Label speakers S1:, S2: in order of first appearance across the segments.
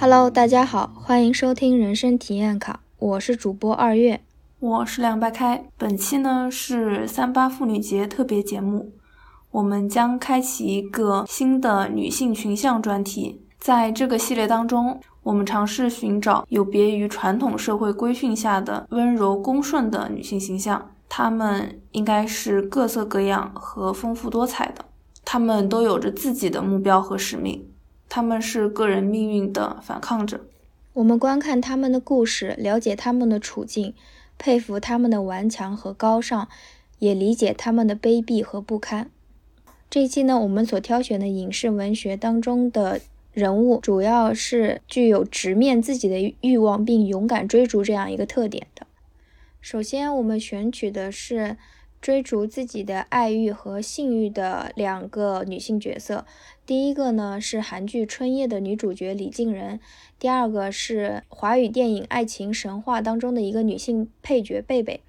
S1: Hello，大家好，欢迎收听人生体验卡，我是主播二月，
S2: 我是凉白开。本期呢是三八妇女节特别节目，我们将开启一个新的女性群像专题。在这个系列当中，我们尝试寻找有别于传统社会规训下的温柔恭顺的女性形象，她们应该是各色各样和丰富多彩的，她们都有着自己的目标和使命。他们是个人命运的反抗者。
S1: 我们观看他们的故事，了解他们的处境，佩服他们的顽强和高尚，也理解他们的卑鄙和不堪。这一期呢，我们所挑选的影视文学当中的人物，主要是具有直面自己的欲望并勇敢追逐这样一个特点的。首先，我们选取的是。追逐自己的爱欲和性欲的两个女性角色，第一个呢是韩剧《春夜》的女主角李静仁，第二个是华语电影《爱情神话》当中的一个女性配角贝贝。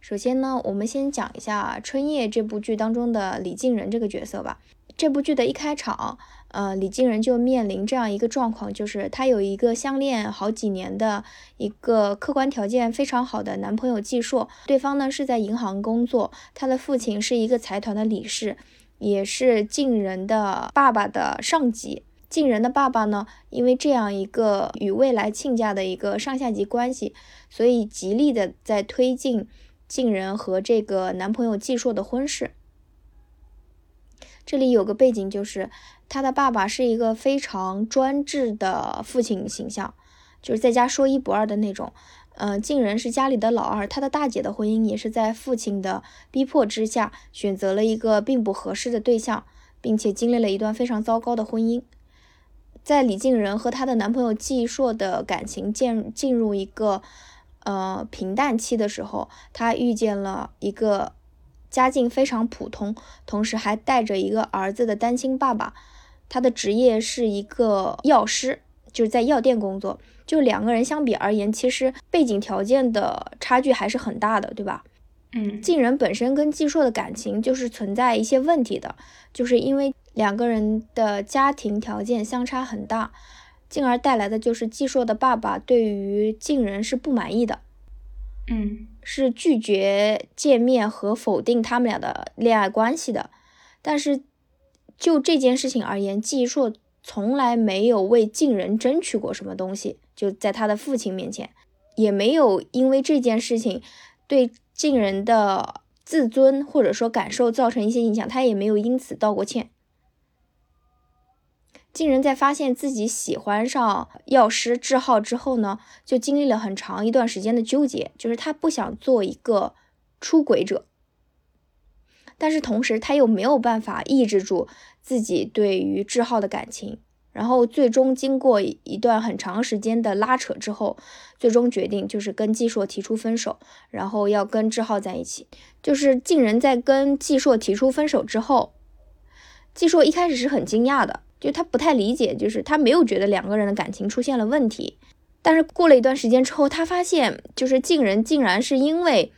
S1: 首先呢，我们先讲一下《春夜》这部剧当中的李静仁这个角色吧。这部剧的一开场，呃，李静仁就面临这样一个状况，就是她有一个相恋好几年的一个客观条件非常好的男朋友季硕，对方呢是在银行工作，他的父亲是一个财团的理事，也是静仁的爸爸的上级。静仁的爸爸呢，因为这样一个与未来亲家的一个上下级关系，所以极力的在推进静人和这个男朋友季硕的婚事。这里有个背景，就是他的爸爸是一个非常专制的父亲形象，就是在家说一不二的那种。嗯，静仁是家里的老二，他的大姐的婚姻也是在父亲的逼迫之下选择了一个并不合适的对象，并且经历了一段非常糟糕的婚姻。在李静仁和她的男朋友季硕的感情进进入一个呃平淡期的时候，她遇见了一个。家境非常普通，同时还带着一个儿子的单亲爸爸，他的职业是一个药师，就是在药店工作。就两个人相比而言，其实背景条件的差距还是很大的，对吧？
S2: 嗯，
S1: 晋人本身跟季硕的感情就是存在一些问题的，就是因为两个人的家庭条件相差很大，进而带来的就是季硕的爸爸对于晋人是不满意的。
S2: 嗯。
S1: 是拒绝见面和否定他们俩的恋爱关系的，但是就这件事情而言，季硕从来没有为晋人争取过什么东西，就在他的父亲面前，也没有因为这件事情对晋人的自尊或者说感受造成一些影响，他也没有因此道过歉。晋人在发现自己喜欢上药师智浩之后呢，就经历了很长一段时间的纠结，就是他不想做一个出轨者，但是同时他又没有办法抑制住自己对于志浩的感情，然后最终经过一段很长时间的拉扯之后，最终决定就是跟季硕提出分手，然后要跟志浩在一起。就是晋人在跟季硕提出分手之后，季硕一开始是很惊讶的。就他不太理解，就是他没有觉得两个人的感情出现了问题，但是过了一段时间之后，他发现就是晋人竟然是因为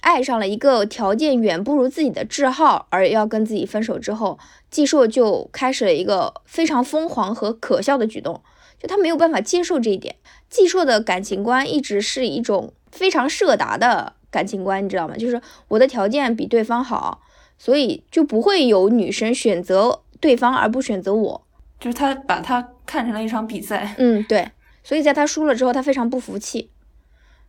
S1: 爱上了一个条件远不如自己的志浩而要跟自己分手之后，季硕就开始了一个非常疯狂和可笑的举动，就他没有办法接受这一点。季硕的感情观一直是一种非常设达的感情观，你知道吗？就是我的条件比对方好，所以就不会有女生选择。对方而不选择我，
S2: 就是他把他看成了一场比赛。
S1: 嗯，对。所以在他输了之后，他非常不服气，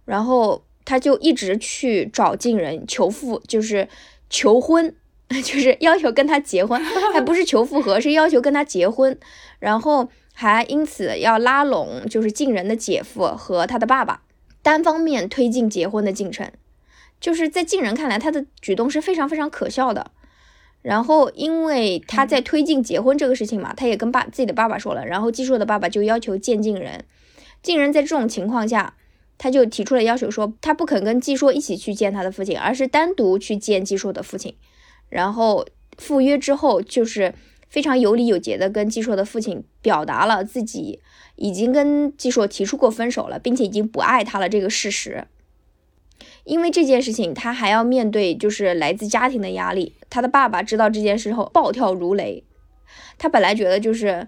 S1: 然后他就一直去找晋人求复，就是求婚，就是要求跟他结婚，还不是求复合，是要求跟他结婚。然后还因此要拉拢就是晋人的姐夫和他的爸爸，单方面推进结婚的进程。就是在晋人看来，他的举动是非常非常可笑的。然后，因为他在推进结婚这个事情嘛，他也跟爸自己的爸爸说了。然后，季硕的爸爸就要求见晋人。晋人在这种情况下，他就提出了要求，说他不肯跟季硕一起去见他的父亲，而是单独去见季硕的父亲。然后赴约之后，就是非常有理有节的跟季硕的父亲表达了自己已经跟季硕提出过分手了，并且已经不爱他了这个事实。因为这件事情，他还要面对就是来自家庭的压力。他的爸爸知道这件事后暴跳如雷。他本来觉得就是，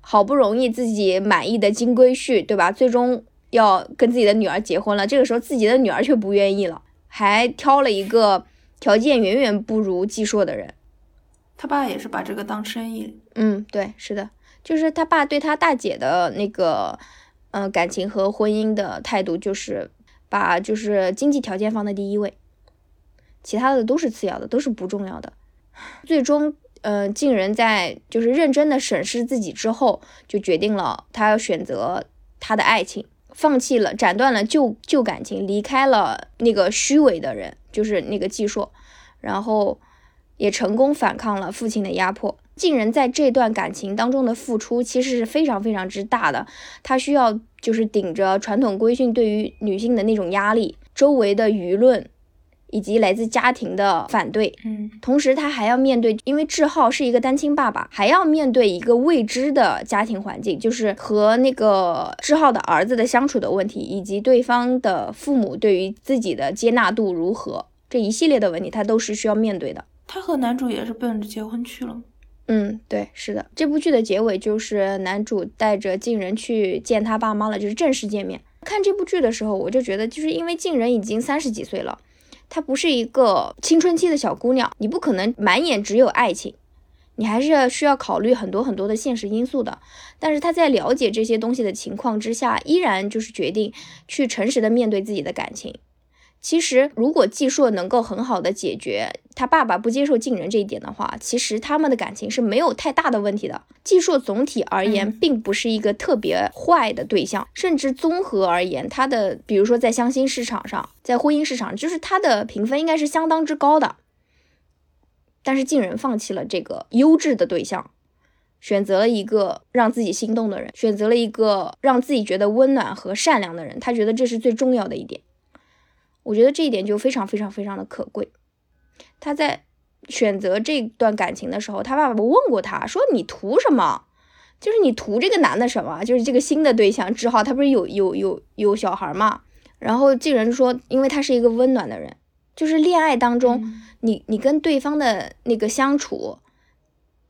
S1: 好不容易自己满意的金龟婿，对吧？最终要跟自己的女儿结婚了，这个时候自己的女儿却不愿意了，还挑了一个条件远远不如季硕的人。
S2: 他爸也是把这个当生意。
S1: 嗯，对，是的，就是他爸对他大姐的那个，嗯，感情和婚姻的态度，就是把就是经济条件放在第一位，其他的都是次要的，都是不重要的。最终。嗯，晋人在就是认真的审视自己之后，就决定了他要选择他的爱情，放弃了，斩断了旧旧感情，离开了那个虚伪的人，就是那个季硕，然后也成功反抗了父亲的压迫。晋人在这段感情当中的付出其实是非常非常之大的，他需要就是顶着传统规训对于女性的那种压力，周围的舆论。以及来自家庭的反对，
S2: 嗯，
S1: 同时他还要面对，因为志浩是一个单亲爸爸，还要面对一个未知的家庭环境，就是和那个志浩的儿子的相处的问题，以及对方的父母对于自己的接纳度如何，这一系列的问题，他都是需要面对的。
S2: 他和男主也是奔着结婚去了。
S1: 嗯，对，是的，这部剧的结尾就是男主带着静人去见他爸妈了，就是正式见面。看这部剧的时候，我就觉得，就是因为静人已经三十几岁了。她不是一个青春期的小姑娘，你不可能满眼只有爱情，你还是要需要考虑很多很多的现实因素的。但是她在了解这些东西的情况之下，依然就是决定去诚实的面对自己的感情。其实，如果季硕能够很好的解决他爸爸不接受晋人这一点的话，其实他们的感情是没有太大的问题的。季硕总体而言并不是一个特别坏的对象，甚至综合而言，他的比如说在相亲市场上，在婚姻市场，就是他的评分应该是相当之高的。但是晋人放弃了这个优质的对象，选择了一个让自己心动的人，选择了一个让自己觉得温暖和善良的人，他觉得这是最重要的一点。我觉得这一点就非常非常非常的可贵。他在选择这段感情的时候，他爸爸问过他说：“你图什么？就是你图这个男的什么？就是这个新的对象志浩，他不是有有有有小孩嘛？”然后这人说：“因为他是一个温暖的人，就是恋爱当中，你你跟对方的那个相处，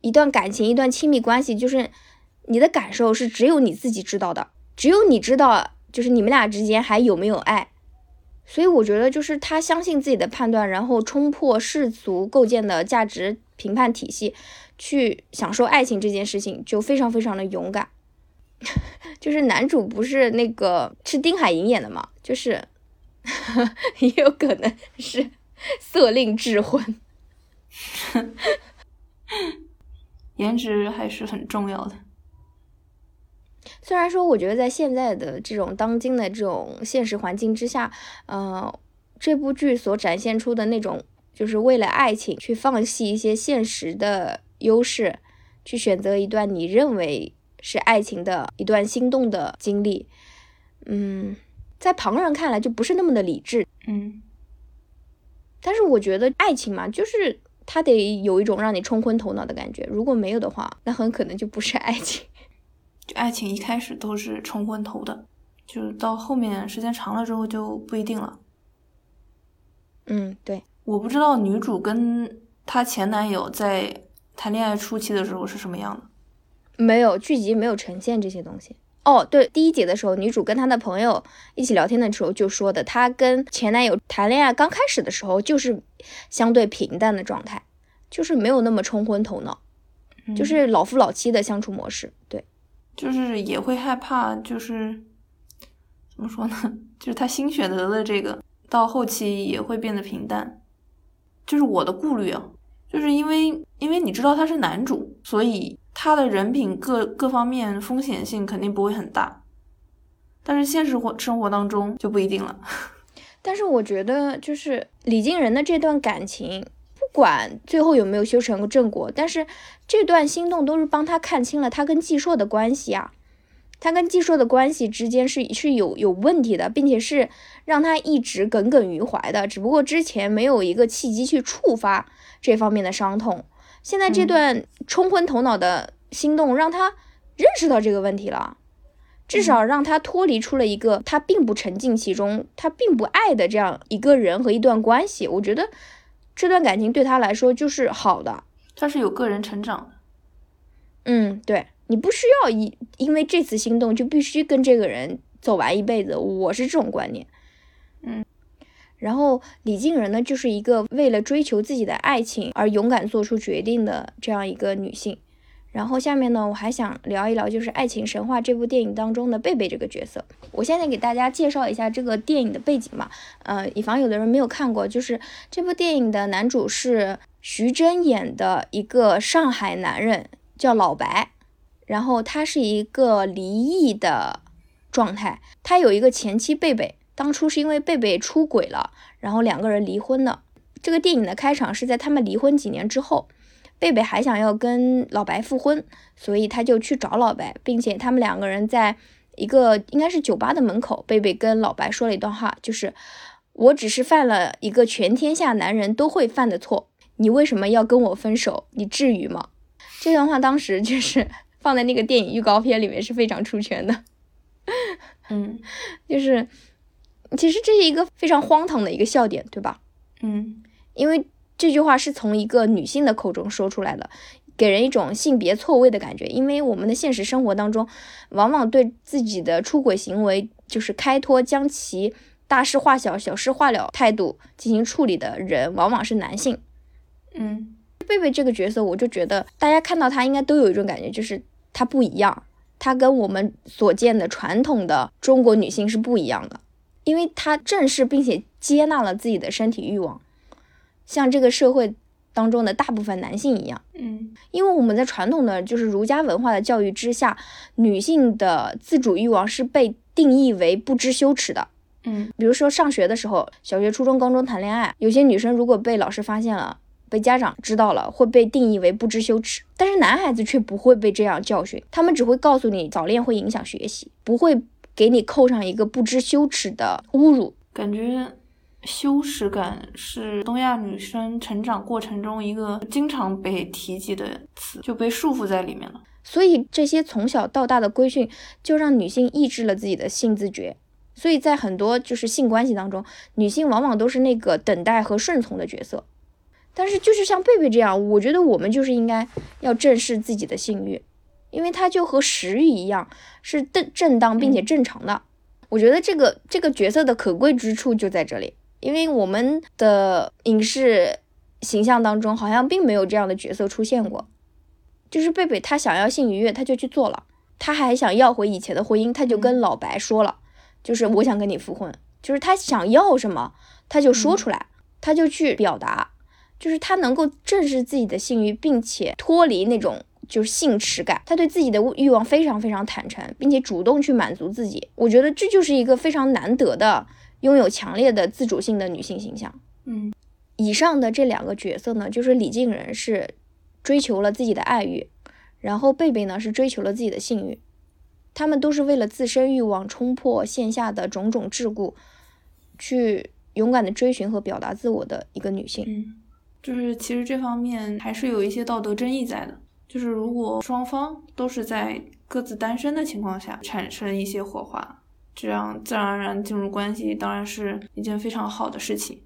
S1: 一段感情，一段亲密关系，就是你的感受是只有你自己知道的，只有你知道，就是你们俩之间还有没有爱。”所以我觉得，就是他相信自己的判断，然后冲破世俗构建的价值评判体系，去享受爱情这件事情，就非常非常的勇敢。就是男主不是那个是丁海寅演的嘛，就是 也有可能是色令智昏，
S2: 颜值还是很重要的。
S1: 虽然说，我觉得在现在的这种当今的这种现实环境之下，呃，这部剧所展现出的那种，就是为了爱情去放弃一些现实的优势，去选择一段你认为是爱情的一段心动的经历，嗯，在旁人看来就不是那么的理智，
S2: 嗯。
S1: 但是我觉得爱情嘛，就是它得有一种让你冲昏头脑的感觉，如果没有的话，那很可能就不是爱情。
S2: 就爱情一开始都是冲昏头的，就是到后面时间长了之后就不一定了。
S1: 嗯，对，
S2: 我不知道女主跟她前男友在谈恋爱初期的时候是什么样的，
S1: 没有剧集没有呈现这些东西。哦，对，第一节的时候，女主跟她的朋友一起聊天的时候就说的，她跟前男友谈恋爱刚开始的时候就是相对平淡的状态，就是没有那么冲昏头脑，就是老夫老妻的相处模式，对。
S2: 就是也会害怕，就是怎么说呢？就是他新选择的这个，到后期也会变得平淡。就是我的顾虑啊，就是因为因为你知道他是男主，所以他的人品各各方面风险性肯定不会很大。但是现实活生活当中就不一定了。
S1: 但是我觉得，就是李静仁的这段感情。不管最后有没有修成个正果，但是这段心动都是帮他看清了他跟季硕的关系啊，他跟季硕的关系之间是是有有问题的，并且是让他一直耿耿于怀的，只不过之前没有一个契机去触发这方面的伤痛，现在这段冲昏头脑的心动让他认识到这个问题了，至少让他脱离出了一个他并不沉浸其中，他并不爱的这样一个人和一段关系，我觉得。这段感情对他来说就是好的，
S2: 他是有个人成长的。
S1: 嗯，对，你不需要因因为这次心动就必须跟这个人走完一辈子，我是这种观念。
S2: 嗯，
S1: 然后李静仁呢，就是一个为了追求自己的爱情而勇敢做出决定的这样一个女性。然后下面呢，我还想聊一聊，就是《爱情神话》这部电影当中的贝贝这个角色。我现在给大家介绍一下这个电影的背景嘛，呃，以防有的人没有看过，就是这部电影的男主是徐峥演的一个上海男人，叫老白。然后他是一个离异的状态，他有一个前妻贝贝，当初是因为贝贝出轨了，然后两个人离婚的。这个电影的开场是在他们离婚几年之后。贝贝还想要跟老白复婚，所以他就去找老白，并且他们两个人在一个应该是酒吧的门口，贝贝跟老白说了一段话，就是我只是犯了一个全天下男人都会犯的错，你为什么要跟我分手？你至于吗？这段话当时就是放在那个电影预告片里面是非常出圈的，
S2: 嗯，
S1: 就是其实这是一个非常荒唐的一个笑点，对吧？
S2: 嗯，
S1: 因为。这句话是从一个女性的口中说出来的，给人一种性别错位的感觉。因为我们的现实生活当中，往往对自己的出轨行为就是开脱，将其大事化小、小事化了态度进行处理的人，往往是男性。
S2: 嗯，
S1: 贝贝这个角色，我就觉得大家看到他应该都有一种感觉，就是他不一样，他跟我们所见的传统的中国女性是不一样的，因为她正视并且接纳了自己的身体欲望。像这个社会当中的大部分男性一样，
S2: 嗯，
S1: 因为我们在传统的就是儒家文化的教育之下，女性的自主欲望是被定义为不知羞耻的，
S2: 嗯，
S1: 比如说上学的时候，小学、初中、高中谈恋爱，有些女生如果被老师发现了，被家长知道了，会被定义为不知羞耻，但是男孩子却不会被这样教训，他们只会告诉你早恋会影响学习，不会给你扣上一个不知羞耻的侮辱，
S2: 感觉。羞耻感是东亚女生成长过程中一个经常被提及的词，就被束缚在里面了。
S1: 所以这些从小到大的规训，就让女性抑制了自己的性自觉。所以在很多就是性关系当中，女性往往都是那个等待和顺从的角色。但是就是像贝贝这样，我觉得我们就是应该要正视自己的性欲，因为它就和食欲一样，是正正当并且正常的。我觉得这个这个角色的可贵之处就在这里。因为我们的影视形象当中，好像并没有这样的角色出现过。就是贝贝，他想要性愉悦，他就去做了；他还想要回以前的婚姻，他就跟老白说了，就是我想跟你复婚。就是他想要什么，他就说出来，他就去表达，就是他能够正视自己的性欲，并且脱离那种就是性耻感。他对自己的欲望非常非常坦诚，并且主动去满足自己。我觉得这就是一个非常难得的。拥有强烈的自主性的女性形象。
S2: 嗯，
S1: 以上的这两个角色呢，就是李静仁是追求了自己的爱欲，然后贝贝呢是追求了自己的性欲。他们都是为了自身欲望冲破线下的种种桎梏，去勇敢的追寻和表达自我的一个女性。
S2: 嗯，就是其实这方面还是有一些道德争议在的。就是如果双方都是在各自单身的情况下产生一些火花。这样自然而然进入关系，当然是一件非常好的事情。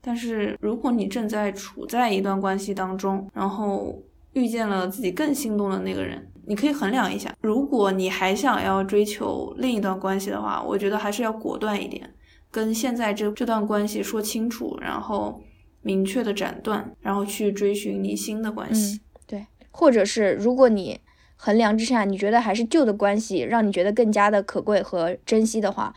S2: 但是，如果你正在处在一段关系当中，然后遇见了自己更心动的那个人，你可以衡量一下。如果你还想要追求另一段关系的话，我觉得还是要果断一点，跟现在这这段关系说清楚，然后明确的斩断，然后去追寻你新的关系。
S1: 对，或者是如果你。衡量之下，你觉得还是旧的关系让你觉得更加的可贵和珍惜的话，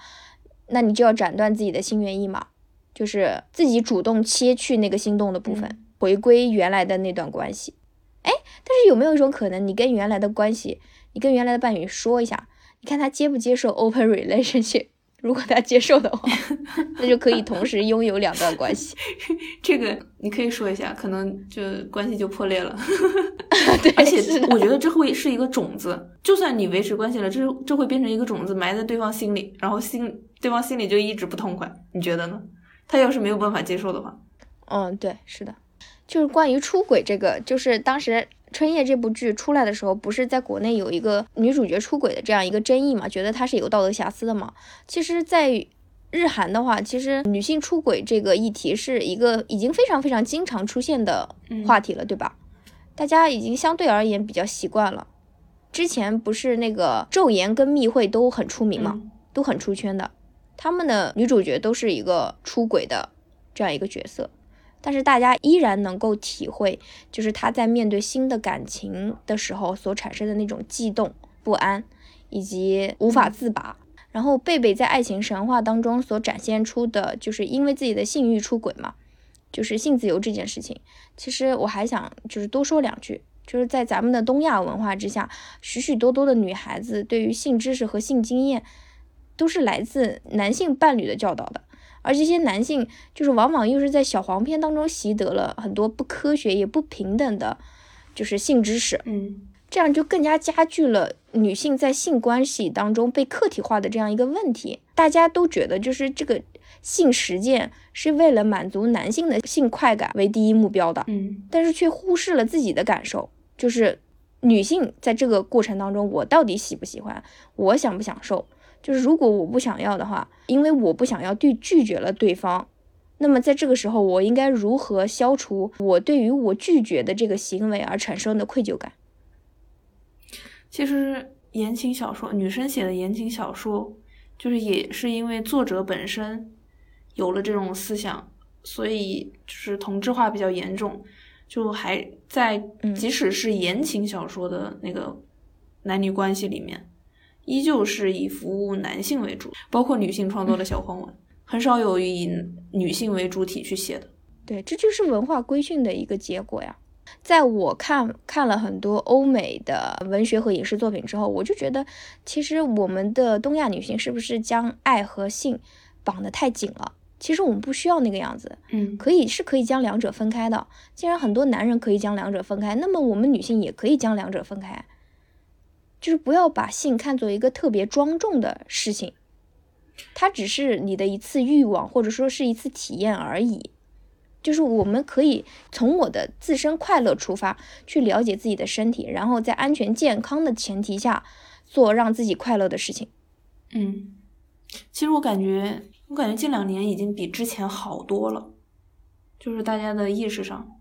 S1: 那你就要斩断自己的心猿意马，就是自己主动切去那个心动的部分，回归原来的那段关系。哎，但是有没有一种可能，你跟原来的关系，你跟原来的伴侣说一下，你看他接不接受 open relationship？如果他接受的话，那就可以同时拥有两段关系。
S2: 这个你可以说一下，可能就关系就破裂了。
S1: 对，
S2: 而且我觉得这会是一个种子，就算你维持关系了，这这会变成一个种子埋在对方心里，然后心对方心里就一直不痛快。你觉得呢？他要是没有办法接受的话，
S1: 嗯，对，是的，就是关于出轨这个，就是当时。春夜这部剧出来的时候，不是在国内有一个女主角出轨的这样一个争议嘛？觉得她是有道德瑕疵的嘛？其实，在日韩的话，其实女性出轨这个议题是一个已经非常非常经常出现的话题了，对吧？大家已经相对而言比较习惯了。之前不是那个昼颜跟密会都很出名嘛，
S2: 嗯
S1: 都很出圈的，他们的女主角都是一个出轨的这样一个角色，但是大家依然能够体会，就是他在面对新的感情的时候所产生的那种悸动、不安以及无法自拔。然后贝贝在爱情神话当中所展现出的，就是因为自己的性欲出轨嘛，就是性自由这件事情。其实我还想就是多说两句，就是在咱们的东亚文化之下，许许多多的女孩子对于性知识和性经验，都是来自男性伴侣的教导的，而这些男性就是往往又是在小黄片当中习得了很多不科学也不平等的，就是性知识。
S2: 嗯
S1: 这样就更加加剧了女性在性关系当中被客体化的这样一个问题。大家都觉得就是这个性实践是为了满足男性的性快感为第一目标的，
S2: 嗯
S1: 但是却忽视了自己的感受，就是女性在这个过程当中，我到底喜不喜欢，我想不享受。就是如果我不想要的话，因为我不想要对拒绝了对方，那么在这个时候，我应该如何消除我对于我拒绝的这个行为而产生的愧疚感？
S2: 其实言情小说，女生写的言情小说，就是也是因为作者本身有了这种思想，所以就是同质化比较严重，就还在
S1: 嗯
S2: 即使是言情小说的那个男女关系里面，依旧是以服务男性为主，包括女性创作的小黄文，很少有以女性为主体去写的。
S1: 对，这就是文化规训的一个结果呀。在我看看了很多欧美的文学和影视作品之后，我就觉得，其实我们的东亚女性是不是将爱和性绑得太紧了？其实我们不需要那个样子，
S2: 嗯
S1: 可以是可以将两者分开的。既然很多男人可以将两者分开，那么我们女性也可以将两者分开。就是不要把性看作一个特别庄重的事情，它只是你的一次欲望，或者说是一次体验而已。就是我们可以从我的自身快乐出发，去了解自己的身体，然后在安全健康的前提下做让自己快乐的事情。
S2: 嗯，其实我感觉，我感觉近两年已经比之前好多了，就是大家的意识上。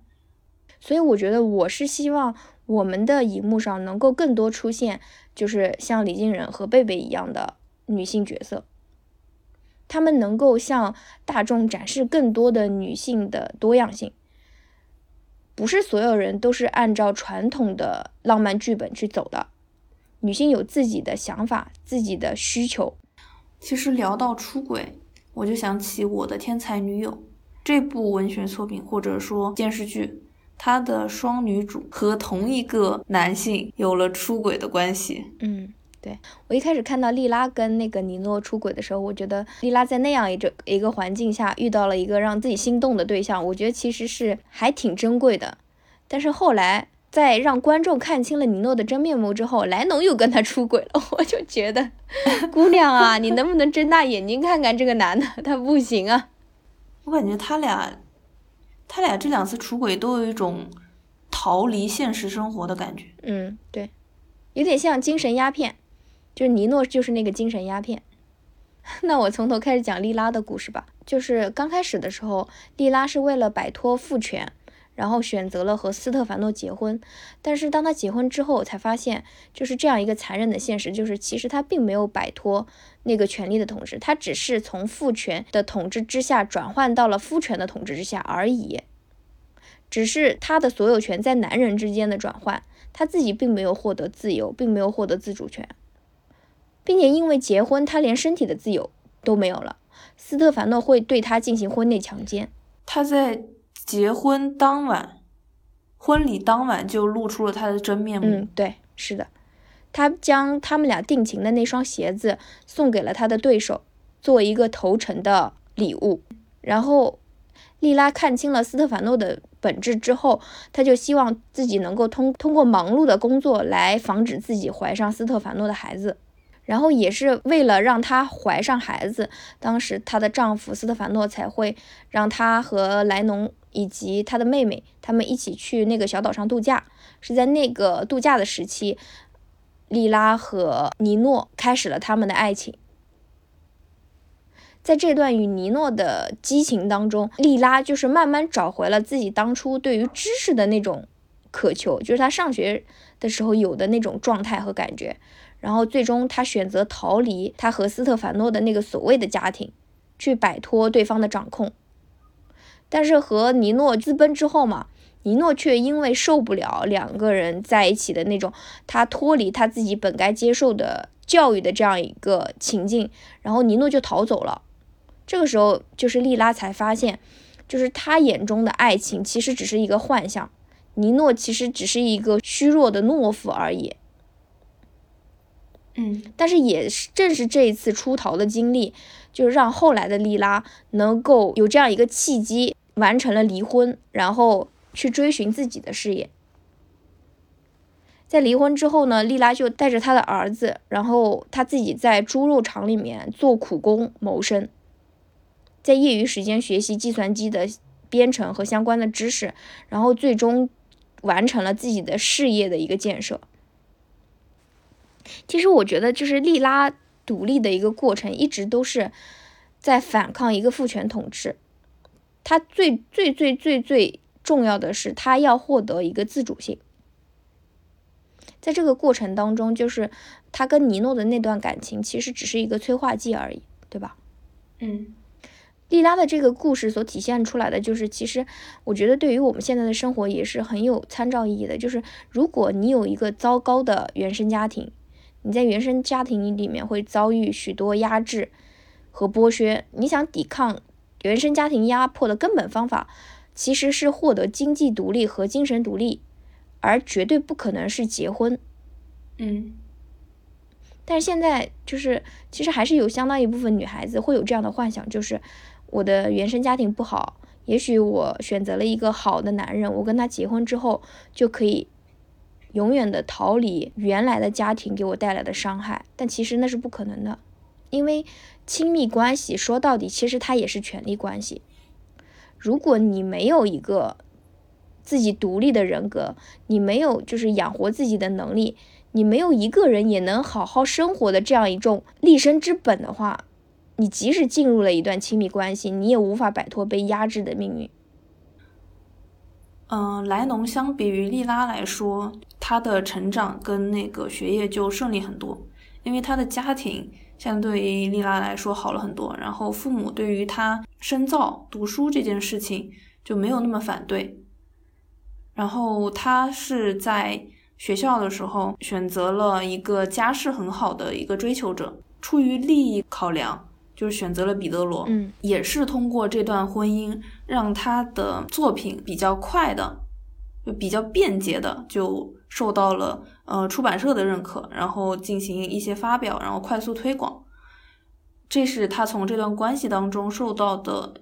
S1: 所以我觉得我是希望我们的荧幕上能够更多出现，就是像李静仁和贝贝一样的女性角色，她们能够向大众展示更多的女性的多样性。不是所有人都是按照传统的浪漫剧本去走的，女性有自己的想法、自己的需求。
S2: 其实聊到出轨，我就想起《我的天才女友》这部文学作品或者说电视剧，它的双女主和同一个男性有了出轨的关系。
S1: 嗯，对我一开始看到莉拉跟那个尼诺出轨的时候，我觉得莉拉在那样一种一个环境下遇到了一个让自己心动的对象，我觉得其实是还挺珍贵的。但是后来在让观众看清了尼诺的真面目之后，莱农又跟他出轨了，我就觉得姑娘啊，你能不能睁大眼睛看看这个男的？他不行啊。
S2: 我感觉他俩，他俩这两次出轨都有一种逃离现实生活的感觉。
S1: 嗯，对，有点像精神鸦片，就是尼诺就是那个精神鸦片。那我从头开始讲莉拉的故事吧。就是刚开始的时候，莉拉是为了摆脱父权，然后选择了和斯特凡诺结婚。但是当他结婚之后，才发现就是这样一个残忍的现实，就是其实他并没有摆脱那个权力的统治，他只是从父权的统治之下转换到了夫权的统治之下而已。只是他的所有权在男人之间的转换，他自己并没有获得自由，并没有获得自主权，并且因为结婚，他连身体的自由都没有了。斯特凡诺会对他进行婚内强奸。
S2: 他在结婚当晚，婚礼当晚就露出了他的真面目。
S1: 嗯，对，是的，他将他们俩定情的那双鞋子送给了他的对手，作为一个投诚的礼物。然后，莉拉看清了斯特凡诺的本质之后，他就希望自己能够通通过忙碌的工作来防止自己怀上斯特凡诺的孩子。然后也是为了让她怀上孩子，当时她的丈夫斯特凡诺才会让她和莱农以及她的妹妹他们一起去那个小岛上度假。是在那个度假的时期，莉拉和尼诺开始了他们的爱情。在这段与尼诺的激情当中，莉拉就是慢慢找回了自己当初对于知识的那种渴求，就是她上学的时候有的那种状态和感觉。然后最终他选择逃离他和斯特凡诺的那个所谓的家庭，去摆脱对方的掌控。但是和尼诺私奔之后嘛，尼诺却因为受不了两个人在一起的那种他脱离他自己本该接受的教育的这样一个情境，然后尼诺就逃走了。这个时候，就是莉拉才发现，就是他眼中的爱情其实只是一个幻象，尼诺其实只是一个虚弱的懦夫而已。
S2: 嗯，
S1: 但是也是正是这一次出逃的经历，就是让后来的莉拉能够有这样一个契机，完成了离婚，然后去追寻自己的事业。在离婚之后呢，莉拉就带着她的儿子，然后她自己在猪肉厂里面做苦工谋生。在业余时间学习计算机的编程和相关的知识，然后最终完成了自己的事业的一个建设。其实我觉得，就是利拉独立的一个过程，一直都是在反抗一个父权统治。他最最最最最重要的是，他要获得一个自主性。在这个过程当中，就是他跟尼诺的那段感情，其实只是一个催化剂而已，对吧？
S2: 嗯。
S1: 莉拉的这个故事所体现出来的，就是其实我觉得对于我们现在的生活也是很有参照意义的。就是如果你有一个糟糕的原生家庭，你在原生家庭里面会遭遇许多压制和剥削，你想抵抗原生家庭压迫的根本方法，其实是获得经济独立和精神独立，而绝对不可能是结婚。
S2: 嗯。
S1: 但是现在就是，其实还是有相当一部分女孩子会有这样的幻想，就是。我的原生家庭不好，也许我选择了一个好的男人，我跟他结婚之后就可以永远的逃离原来的家庭给我带来的伤害，但其实那是不可能的，因为亲密关系说到底其实它也是权力关系。如果你没有一个自己独立的人格，你没有就是养活自己的能力，你没有一个人也能好好生活的这样一种立身之本的话。你即使进入了一段亲密关系，你也无法摆脱被压制的命运。
S2: 嗯，莱农相比于莉拉来说，他的成长跟那个学业就顺利很多，因为他的家庭相对于莉拉来说好了很多，然后父母对于他深造读书这件事情就没有那么反对。然后他是在学校的时候选择了一个家世很好的一个追求者，出于利益考量。就是选择了彼得罗，
S1: 嗯，
S2: 也是通过这段婚姻，让他的作品比较快的，就比较便捷的，就受到了呃出版社的认可，然后进行一些发表，然后快速推广。这是他从这段关系当中受到的，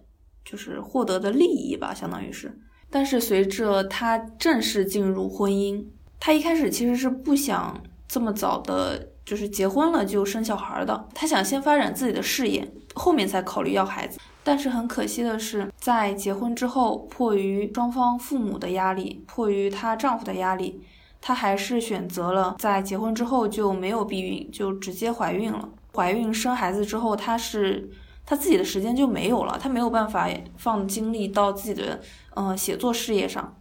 S2: 就是获得的利益吧，相当于是。但是随着他正式进入婚姻，他一开始其实是不想这么早的。就是结婚了就生小孩的，她想先发展自己的事业，后面才考虑要孩子。但是很可惜的是，在结婚之后，迫于双方父母的压力，迫于她丈夫的压力，她还是选择了在结婚之后就没有避孕，就直接怀孕了。怀孕生孩子之后，她是她自己的时间就没有了，她没有办法放精力到自己的呃写作事业上，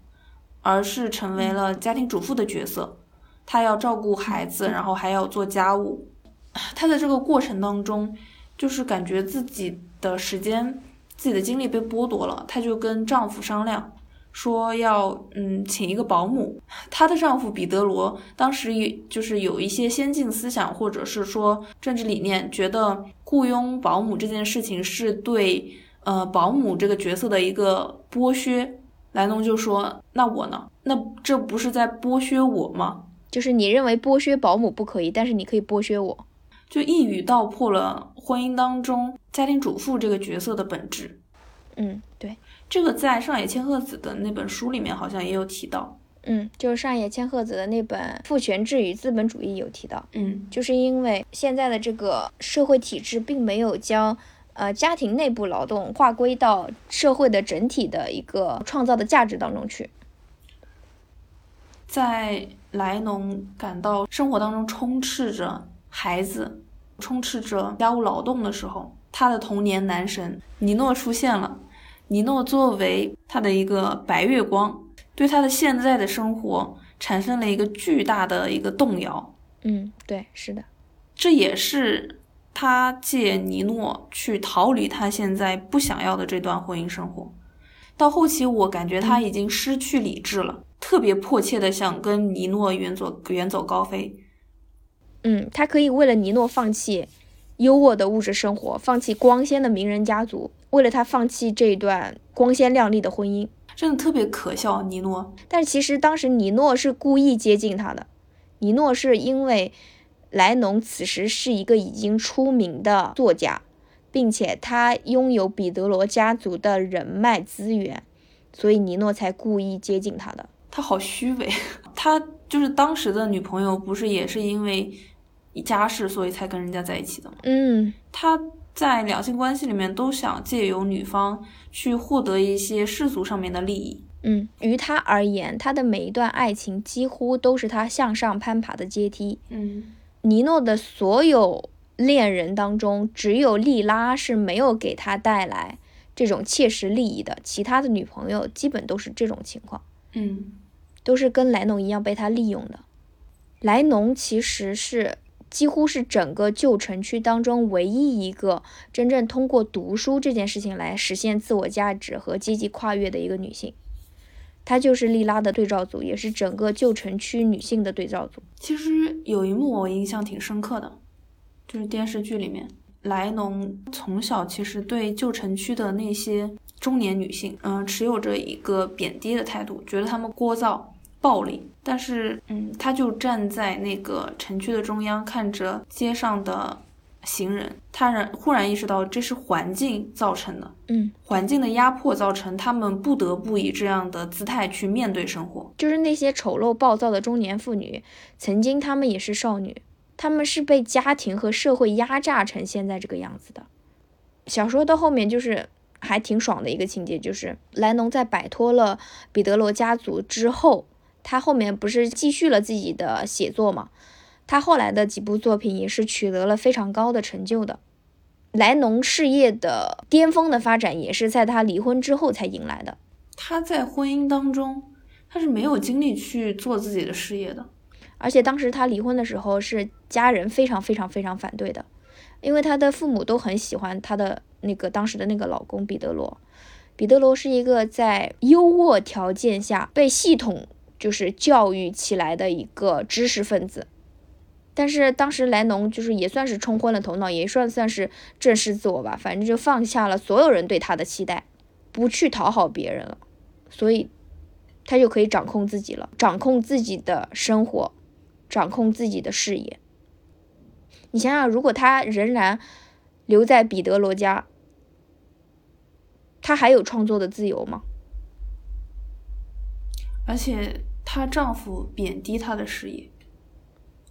S2: 而是成为了家庭主妇的角色。她要照顾孩子，然后还要做家务。她在这个过程当中，就是感觉自己的时间、自己的精力被剥夺了。她就跟丈夫商量，说要嗯请一个保姆。她的丈夫彼得罗当时也就是有一些先进思想，或者是说政治理念，觉得雇佣保姆这件事情是对呃保姆这个角色的一个剥削。莱农就说：“那我呢？那这不是在剥削我吗？”
S1: 就是你认为剥削保姆不可以，但是你可以剥削我，
S2: 就一语道破了婚姻当中家庭主妇这个角色的本质。
S1: 嗯，对，
S2: 这个在上野千鹤子的那本书里面好像也有提到。
S1: 嗯，就是上野千鹤子的那本《父权制与资本主义》有提到。
S2: 嗯，
S1: 就是因为现在的这个社会体制并没有将呃家庭内部劳动划归到社会的整体的一个创造的价值当中去。
S2: 在莱农感到生活当中充斥着孩子、充斥着家务劳动的时候，他的童年男神尼诺出现了。尼诺作为他的一个白月光，对他的现在的生活产生了一个巨大的一个动摇。
S1: 嗯，对，是的，
S2: 这也是他借尼诺去逃离他现在不想要的这段婚姻生活。到后期，我感觉他已经失去理智了，特别迫切的想跟尼诺远走远走高飞。
S1: 嗯，他可以为了尼诺放弃优渥的物质生活，放弃光鲜的名人家族，为了他放弃这一段光鲜亮丽的婚姻，
S2: 真的特别可笑。尼诺，
S1: 但其实当时尼诺是故意接近他的。尼诺是因为莱农此时是一个已经出名的作家，并且他拥有彼得罗家族的人脉资源，所以尼诺才故意接近他的。
S2: 他好虚伪，他就是当时的女朋友，不是也是因为家世，所以才跟人家在一起的吗？
S1: 嗯，
S2: 他在两性关系里面都想借由女方去获得一些世俗上面的利益。
S1: 嗯，于他而言，他的每一段爱情几乎都是他向上攀爬的阶梯。
S2: 嗯，
S1: 尼诺的所有恋人当中，只有莉拉是没有给他带来这种切实利益的，其他的女朋友基本都是这种情况。
S2: 嗯，
S1: 都是跟莱农一样被他利用的。莱农其实是几乎是整个旧城区当中唯一一个真正通过读书这件事情来实现自我价值和阶级跨越的一个女性。她就是莉拉的对照组，也是整个旧城区女性的对照组。
S2: 其实有一幕我印象挺深刻的，就是电视剧里面莱农从小其实对旧城区的那些中年女性，嗯，持有着一个贬低的态度，觉得她们聒噪、暴力。但是，嗯，她就站在那个城区的中央，看着街上的行人，他然忽然意识到这是环境造成的，
S1: 嗯，
S2: 环境的压迫造成他们不得不以这样的姿态去面对生活。
S1: 就是那些丑陋暴躁的中年妇女，曾经她们也是少女，她们是被家庭和社会压榨成现在这个样子的。小说到后面就是还挺爽的一个情节，就是莱农在摆脱了彼得罗家族之后。他后面不是继续了自己的写作嘛？他后来的几部作品也是取得了非常高的成就的。莱农事业的巅峰的发展也是在他离婚之后才迎来的。
S2: 他在婚姻当中，他是没有精力去做自己的事业的。
S1: 而且当时他离婚的时候，是家人非常非常非常反对的，因为他的父母都很喜欢他的那个当时的那个老公彼得罗。彼得罗是一个在优渥条件下被系统。就是教育起来的一个知识分子，但是当时莱农就是也算是冲昏了头脑，也算算是正视自我吧。反正就放下了所有人对他的期待，不去讨好别人了，所以他就可以掌控自己了，掌控自己的生活，掌控自己的事业。你想想，如果他仍然留在彼得罗家，她还有创作的自由吗？
S2: 而且她丈夫贬低她的事业，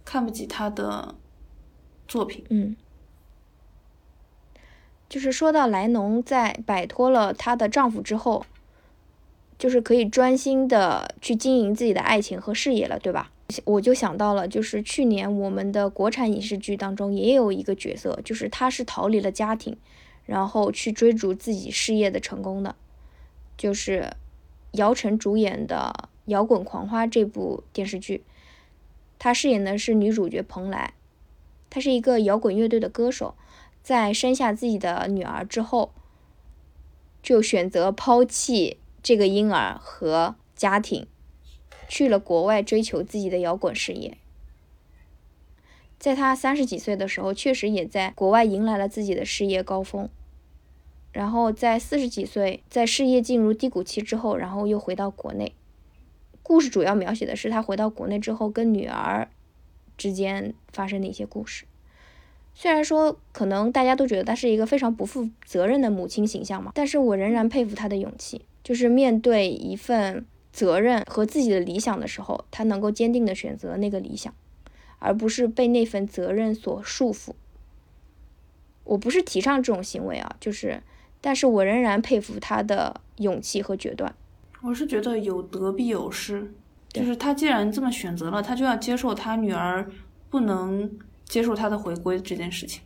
S2: 看不起她的作品。
S1: 嗯，就是说到莱农在摆脱了她的丈夫之后，就是可以专心的去经营自己的爱情和事业了，对吧？我就想到了，就是去年我们的国产影视剧当中也有一个角色，就是他是逃离了家庭，然后去追逐自己事业的成功的，就是。姚晨主演的《摇滚狂花》这部电视剧，她饰演的是女主角蓬莱。她是一个摇滚乐队的歌手，在生下自己的女儿之后，就选择抛弃这个婴儿和家庭，去了国外追求自己的摇滚事业。在他三十几岁的时候，确实也在国外迎来了自己的事业高峰。然后在四十几岁，在事业进入低谷期之后，然后又回到国内。故事主要描写的是他回到国内之后跟女儿之间发生的一些故事。虽然说可能大家都觉得他是一个非常不负责任的母亲形象嘛，但是我仍然佩服他的勇气，就是面对一份责任和自己的理想的时候，他能够坚定的选择那个理想，而不是被那份责任所束缚。我不是提倡这种行为啊，就是。但是我仍然佩服他的勇气和决断。
S2: 我是觉得有得必有失，就是他既然这么选择了，他就要接受他女儿不能接受他的回归这件事情。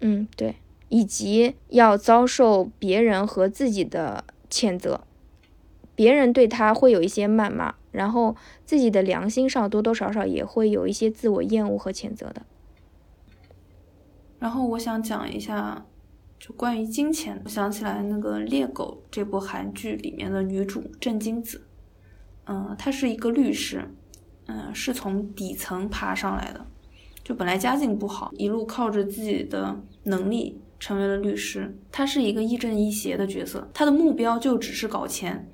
S1: 嗯，对，以及要遭受别人和自己的谴责，别人对他会有一些谩骂，然后自己的良心上多多少少也会有一些自我厌恶和谴责的。
S2: 然后我想讲一下，就关于金钱，我想起来那个《猎狗》这部韩剧里面的女主郑金子，嗯，她是一个律师，嗯，是从底层爬上来的，就本来家境不好，一路靠着自己的能力成为了律师。她是一个亦正亦邪的角色，她的目标就只是搞钱，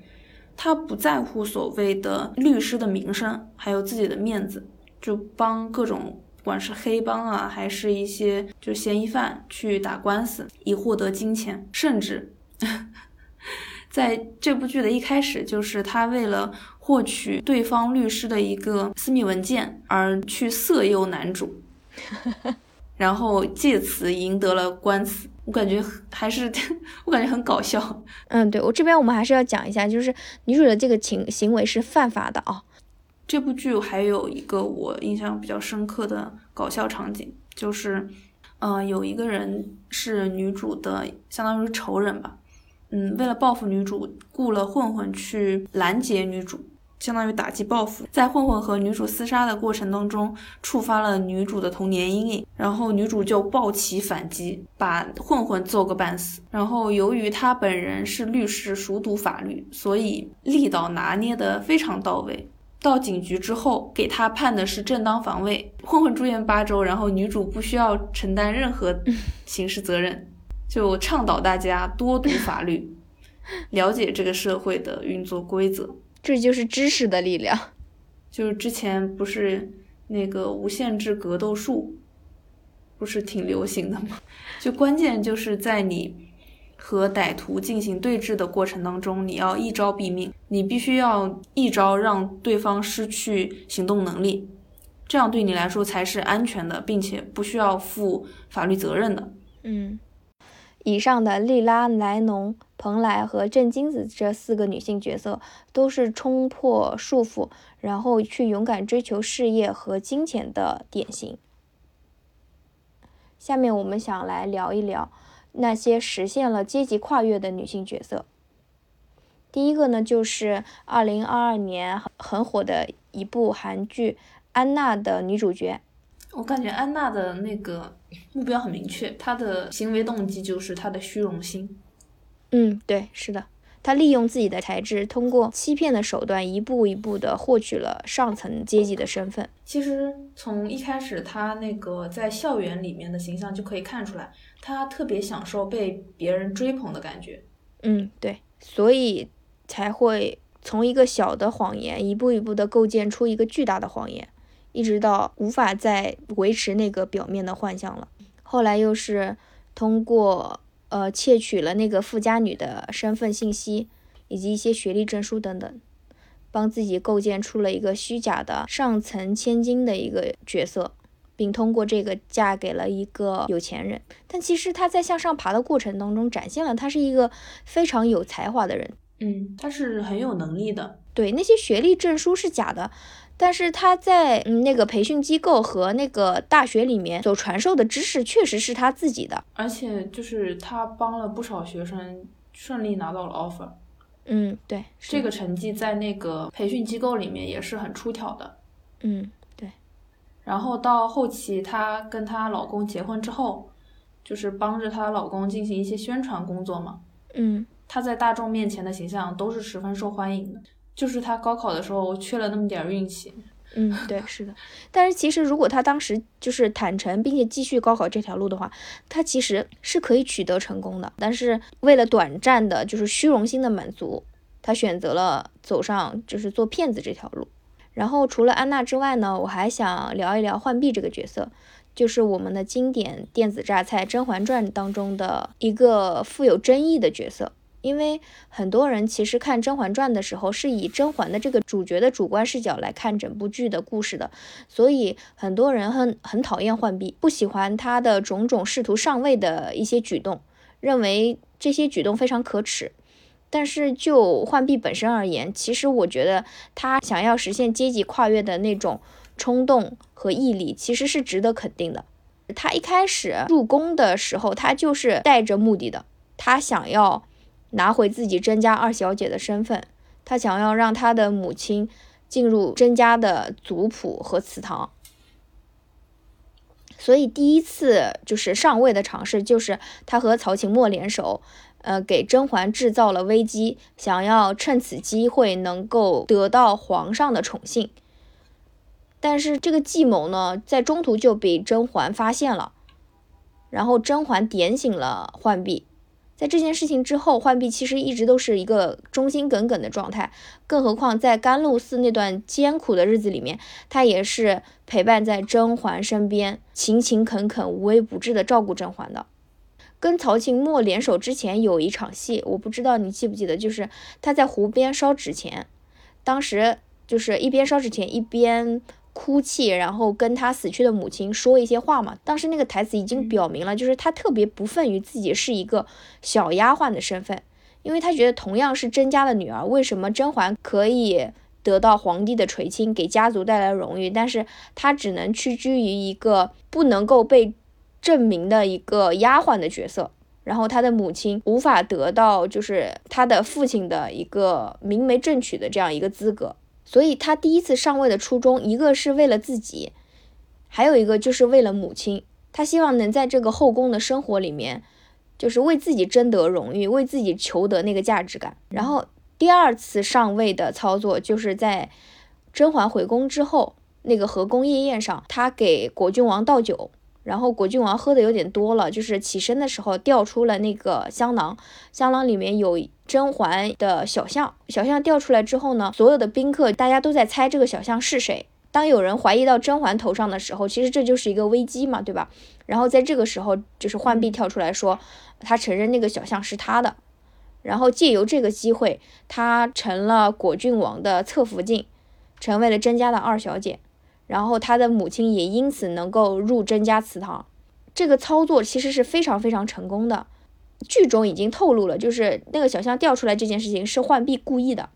S2: 他不在乎所谓的律师的名声，还有自己的面子，就帮各种。不管是黑帮啊，还是一些就嫌疑犯去打官司，以获得金钱，甚至在这部剧的一开始，就是他为了获取对方律师的一个私密文件而去色诱男主，然后借此赢得了官司。我感觉还是我感觉很搞笑。
S1: 嗯，对我这边我们还是要讲一下，就是女主的这个情行为是犯法的啊。
S2: 这部剧还有一个我印象比较深刻的搞笑场景，就是，呃，有一个人是女主的相当于仇人吧，嗯，为了报复女主，雇了混混去拦截女主，相当于打击报复。在混混和女主厮杀的过程当中，触发了女主的童年阴影，然后女主就暴起反击，把混混揍个半死。然后由于她本人是律师，熟读法律，所以力道拿捏得非常到位。到警局之后，给他判的是正当防卫，混混住院八周，然后女主不需要承担任何刑事责任，就倡导大家多读法律，了解这个社会的运作规则。
S1: 这就是知识的力量。
S2: 就是之前不是那个无限制格斗术，不是挺流行的吗？就关键就是在你。和歹徒进行对峙的过程当中，你要一招毙命，你必须要一招让对方失去行动能力，这样对你来说才是安全的，并且不需要负法律责任的。
S1: 嗯，以上的利拉、莱农、蓬莱和郑金子这四个女性角色，都是冲破束缚，然后去勇敢追求事业和金钱的典型。下面我们想来聊一聊。那些实现了阶级跨越的女性角色，第一个呢，就是二零二二年很火的一部韩剧《安娜》的女主角。
S2: 我感觉安娜的那个目标很明确，她的行为动机就是她的虚荣心。
S1: 嗯，对，是的。他利用自己的才智，通过欺骗的手段，一步一步地获取了上层阶级的身份。
S2: 其实从一开始，他那个在校园里面的形象就可以看出来，他特别享受被别人追捧的感觉。
S1: 嗯，对，所以才会从一个小的谎言，一步一步地构建出一个巨大的谎言，一直到无法再维持那个表面的幻象了。后来又是通过。呃，窃取了那个富家女的身份信息，以及一些学历证书等等，帮自己构建出了一个虚假的上层千金的一个角色，并通过这个嫁给了一个有钱人。但其实她在向上爬的过程当中，展现了她是一个非常有才华的人。
S2: 嗯，她是很有能力的。
S1: 对，那些学历证书是假的。但是他在嗯那个培训机构和那个大学里面所传授的知识确实是他自己的，
S2: 而且就是他帮了不少学生顺利拿到了 offer。
S1: 嗯，对，
S2: 这个成绩在那个培训机构里面也是很出挑的。
S1: 嗯，对。
S2: 然后到后期，她跟她老公结婚之后，就是帮着她老公进行一些宣传工作嘛。
S1: 嗯，
S2: 她在大众面前的形象都是十分受欢迎的。就是他高考的时候缺了那么点运气，
S1: 嗯，对，是的。但是其实如果他当时就是坦诚，并且继续高考这条路的话，他其实是可以取得成功的。但是为了短暂的，就是虚荣心的满足，他选择了走上就是做骗子这条路。然后除了安娜之外呢，我还想聊一聊浣碧这个角色，就是我们的经典电子榨菜《甄嬛传》当中的一个富有争议的角色。因为很多人其实看《甄嬛传》的时候，是以甄嬛的这个主角的主观视角来看整部剧的故事的，所以很多人很很讨厌浣碧，不喜欢她的种种试图上位的一些举动，认为这些举动非常可耻。但是就浣碧本身而言，其实我觉得她想要实现阶级跨越的那种冲动和毅力，其实是值得肯定的。她一开始入宫的时候，她就是带着目的的，她想要。拿回自己甄家二小姐的身份，他想要让他的母亲进入甄家的族谱和祠堂。所以第一次就是上位的尝试，就是他和曹琴墨联手，呃，给甄嬛制造了危机，想要趁此机会能够得到皇上的宠幸。但是这个计谋呢，在中途就被甄嬛发现了，然后甄嬛点醒了浣碧。在这件事情之后，浣碧其实一直都是一个忠心耿耿的状态，更何况在甘露寺那段艰苦的日子里面，他也是陪伴在甄嬛身边，勤勤恳恳、无微不至的照顾甄嬛的。跟曹琴墨联手之前有一场戏，我不知道你记不记得，就是他在湖边烧纸钱，当时就是一边烧纸钱一边。哭泣，然后跟他死去的母亲说一些话嘛。当时那个台词已经表明了，就是他特别不忿于自己是一个小丫鬟的身份，因为他觉得同样是甄家的女儿，为什么甄嬛可以得到皇帝的垂青，给家族带来荣誉，但是他只能屈居于一个不能够被证明的一个丫鬟的角色，然后他的母亲无法得到就是他的父亲的一个明媒正娶的这样一个资格。所以，他第一次上位的初衷，一个是为了自己，还有一个就是为了母亲。他希望能在这个后宫的生活里面，就是为自己争得荣誉，为自己求得那个价值感。然后，第二次上位的操作，就是在甄嬛回宫之后，那个和宫夜宴上，他给果郡王倒酒。然后果郡王喝的有点多了，就是起身的时候掉出了那个香囊，香囊里面有甄嬛的小象，小象掉出来之后呢，所有的宾客大家都在猜这个小象是谁。当有人怀疑到甄嬛头上的时候，其实这就是一个危机嘛，对吧？然后在这个时候，就是浣碧跳出来说，他承认那个小象是他的，然后借由这个机会，他成了果郡王的侧福晋，成为了甄家的二小姐。然后他的母亲也因此能够入甄家祠堂，这个操作其实是非常非常成功的。剧中已经透露了，就是那个小象掉出来这件事情是浣碧故意的，